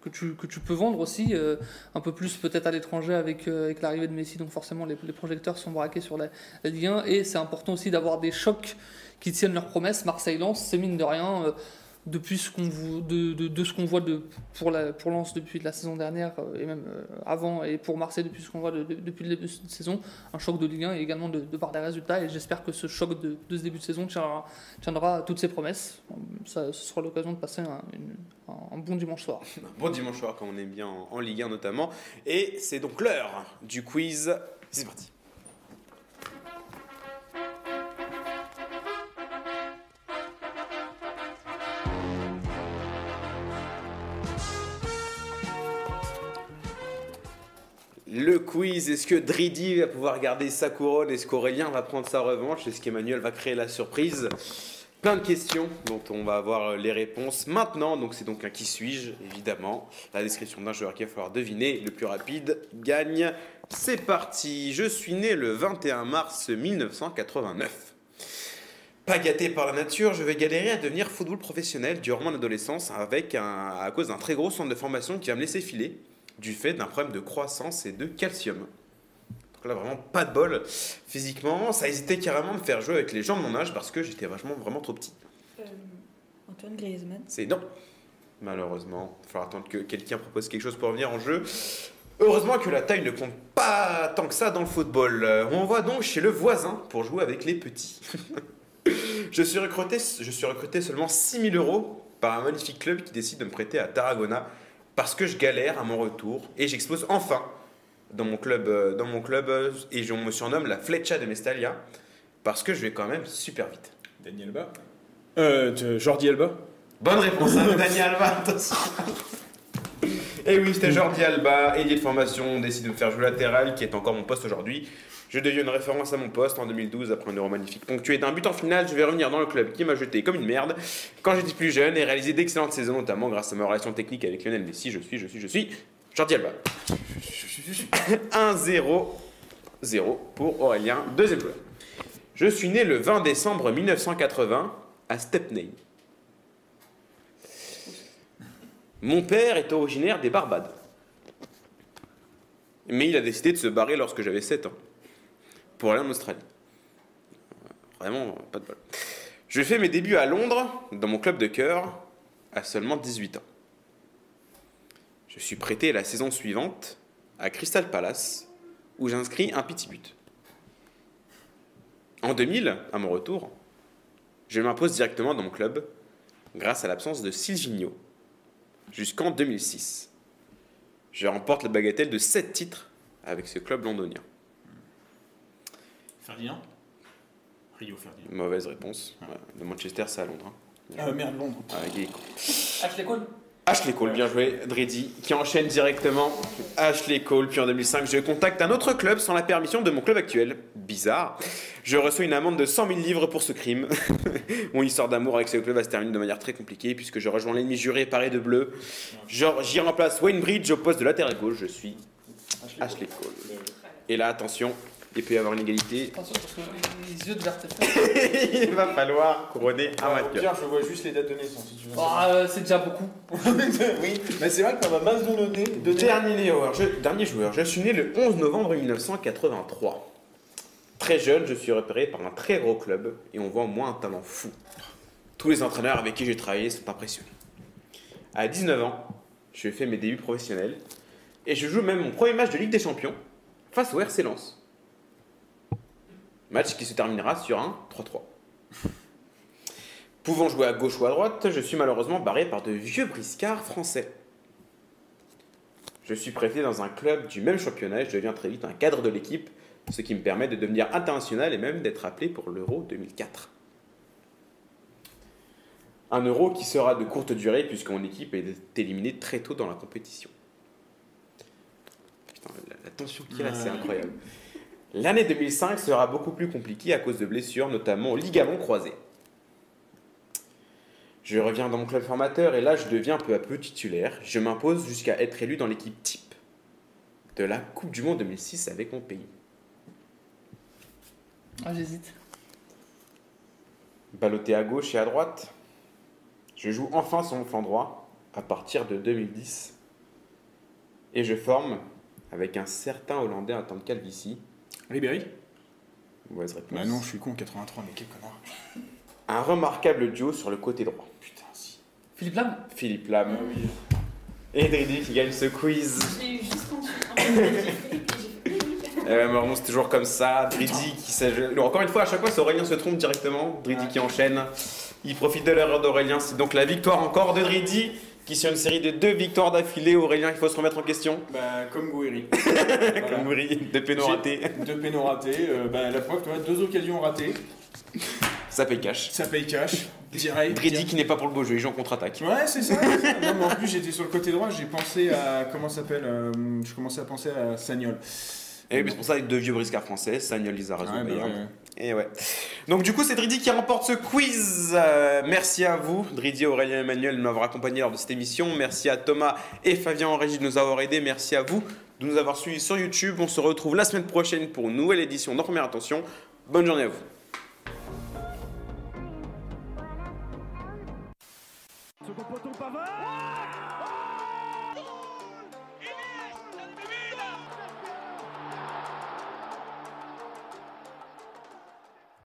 [SPEAKER 3] tu, peux vendre aussi euh, un peu plus peut-être à l'étranger avec, euh, l'arrivée de Messi. Donc forcément, les, projecteurs sont braqués sur la, la Ligue 1. Et c'est important aussi d'avoir des chocs qui tiennent leurs promesses. Marseille-Lens, c'est mine de rien. Depuis ce qu'on de, ce qu'on voit de, pour, la, pour Lens depuis la saison dernière euh, et même euh, avant et pour Marseille depuis ce qu'on voit de- de- depuis le début de saison, un choc de Ligue 1 et également de, par des résultats et j'espère que ce choc de, ce début de saison tiendra, toutes ses promesses. Ça, ce sera l'occasion de passer un, bon dimanche soir.
[SPEAKER 1] Un bon dimanche soir, comme on aime bien en, en Ligue 1 notamment. Et c'est donc l'heure du quiz. C'est parti. Le quiz, est-ce que Dridi va pouvoir garder sa couronne? Est-ce qu'Aurélien va prendre sa revanche? Est-ce qu'Emmanuel va créer la surprise? Plein de questions dont on va avoir les réponses maintenant. Donc c'est donc un qui suis-je, évidemment. La description d'un joueur qu'il va falloir deviner. Le plus rapide gagne. C'est parti. Je suis né le 21 mars 1989. Pas gâté par la nature, je vais galérer à devenir football professionnel durant mon adolescence avec à cause d'un très gros centre de formation qui va me laisser filer du fait d'un problème de croissance et de calcium. Donc là, vraiment pas de bol. Physiquement, ça hésitait carrément de me faire jouer avec les gens de mon âge parce que j'étais vachement, vraiment trop petit.
[SPEAKER 4] Euh, Antoine Griezmann.
[SPEAKER 1] C'est non. Malheureusement, il va falloir attendre que quelqu'un propose quelque chose pour revenir en jeu. Heureusement que la taille ne compte pas tant que ça dans le football. Euh, On va donc chez le voisin pour jouer avec les petits. je, suis recruté, je suis recruté seulement 6000 euros par un magnifique club qui décide de me prêter à Tarragona parce que je galère à mon retour et j'explose enfin dans mon club, euh, dans mon club euh, et je- on me surnomme la Flecha de Mestalia parce que je vais quand même super vite.
[SPEAKER 5] Daniel Alba.
[SPEAKER 2] Euh, Jordi Alba
[SPEAKER 1] Bonne réponse, hein, Daniel Alba, attention. Et oui, c'était Jordi Alba, ailier de formation, on décide de me faire jouer latéral, qui est encore mon poste aujourd'hui. Je deviens une référence à mon poste en 2012 après un euro magnifique ponctué d'un but en finale. Je vais revenir dans le club qui m'a jeté comme une merde quand j'étais plus jeune et réalisé d'excellentes saisons, notamment grâce à ma relation technique avec Lionel Messi. Je suis, je suis, je suis Jordi Alba. 1-0 0 pour Aurélien, deuxième joueur. Je suis né le 20 décembre 1980 à Stepney. Mon père est originaire des Barbades. Mais il a décidé de se barrer lorsque j'avais 7 ans. Pour aller en Australie. Vraiment, pas de bol. Je fais mes débuts à Londres, dans mon club de cœur, à seulement 18 ans. Je suis prêté la saison suivante à Crystal Palace, où j'inscris un petit but. En 2000, à mon retour, je m'impose directement dans mon club grâce à l'absence de Silvino jusqu'en 2006. Je remporte la bagatelle de 7 titres avec ce club londonien.
[SPEAKER 2] Ferdinand? Rio Ferdinand.
[SPEAKER 1] Mauvaise réponse. Ouais, De Manchester, c'est à Londres. hein.
[SPEAKER 2] Ah merde, Londres.
[SPEAKER 1] Ah, il est con.
[SPEAKER 3] Ashley Cole?
[SPEAKER 1] Ashley Cole, bien joué, Dredi, qui enchaîne directement. Ashley Cole, puis en 2005, je contacte un autre club sans la permission de mon club actuel. Bizarre. Je reçois une amende de 100 000 livres pour ce crime. mon histoire d'amour avec ce club va se terminer de manière très compliquée, puisque je rejoins l'ennemi juré paré de bleu. Genre, j'y remplace Wayne Bridge au poste de latéral gauche. Je suis Ashley Cole. Et là, attention, il peut y avoir une égalité.
[SPEAKER 3] Attention, parce que les yeux de
[SPEAKER 1] il va falloir couronner un
[SPEAKER 5] Ah,
[SPEAKER 1] vainqueur.
[SPEAKER 5] Je vois juste les dates de naissance si tu veux.
[SPEAKER 3] Ah, euh, c'est déjà beaucoup.
[SPEAKER 5] oui, mais c'est vrai qu'on va masse de donner. de
[SPEAKER 1] Dernier joueur, je, dernier joueur, je suis né le 11 novembre 1983. Très jeune, je suis repéré par un très gros club et on voit en moi un talent fou. tous les entraîneurs avec qui j'ai travaillé sont impressionnés. À 19 ans, je fais mes débuts professionnels et je joue même mon premier match de Ligue des Champions face au RC Lens. Match qui se terminera sur un 3-3. Pouvant jouer à gauche ou à droite, je suis malheureusement barré par de vieux briscards français. Je suis prêté dans un club du même championnat et je deviens très vite un cadre de l'équipe, ce qui me permet de devenir international et même d'être appelé pour l'Euro 2004. Un Euro qui sera de courte durée puisque mon équipe est éliminée très tôt dans la compétition. Putain, la, la tension qu'il y a, c'est incroyable. L'année 2005 sera beaucoup plus compliquée à cause de blessures, notamment au ligament croisé. Je reviens dans mon club formateur et là je deviens peu à peu titulaire. Je m'impose jusqu'à être élu dans l'équipe type de la Coupe du Monde 2006 avec mon pays.
[SPEAKER 3] Ah, j'hésite.
[SPEAKER 1] Ballotté à gauche et à droite, je joue enfin sur mon flanc droit à partir de 2010 et je forme avec un certain Hollandais à temps de calvitie.
[SPEAKER 2] Ribéry?
[SPEAKER 1] Mauvaise réponse.
[SPEAKER 2] Bah non, je suis con, 83, mais quel connard.
[SPEAKER 1] Un remarquable duo sur le côté droit.
[SPEAKER 2] Putain, si.
[SPEAKER 3] Philippe Lam?
[SPEAKER 1] Philippe Lam et Dridi qui gagnent ce quiz.
[SPEAKER 4] Je l'ai eu juste en dessous. En fait, j'ai
[SPEAKER 1] Euh, c'est toujours comme ça. Dridi qui. Encore une fois, à chaque fois, c'est Aurélien se trompe directement. Dridi qui enchaîne. Il profite de l'erreur d'Aurélien. C'est donc la victoire encore de Dridi qui, sur une série de deux victoires d'affilée, Aurélien, il faut se remettre en question.
[SPEAKER 2] Bah, comme Gouiri.
[SPEAKER 1] Comme Goury, de péno raté.
[SPEAKER 2] Deux pénaux ratés. euh, bah, la preuve, tu vois, deux occasions ratées.
[SPEAKER 1] Ça paye cash.
[SPEAKER 2] Ça paye cash. Direct.
[SPEAKER 1] Qui n'est pas pour le beau jeu, il joue en contre-attaque.
[SPEAKER 2] Ouais, c'est ça. Non, mais en plus, j'étais sur le côté droit, j'ai pensé à. Comment ça s'appelle euh, Je commençais à penser à Sagnol.
[SPEAKER 1] Et c'est pour ça, avec deux vieux briscards français, Sagnol Lizarazu.
[SPEAKER 2] Ouais, bah, ouais.
[SPEAKER 1] Et ouais. Donc du coup, c'est Dridi qui remporte ce quiz. Euh, merci à vous, Dridi, Aurélien et Emmanuel, de m'avoir accompagné lors de cette émission. Merci à Thomas et Fabien en régie de nous avoir aidés. Merci à vous de nous avoir suivis sur YouTube. On se retrouve la semaine prochaine pour une nouvelle édition d'En Première Attention. Bonne journée à vous.
[SPEAKER 6] Second poteau Pavard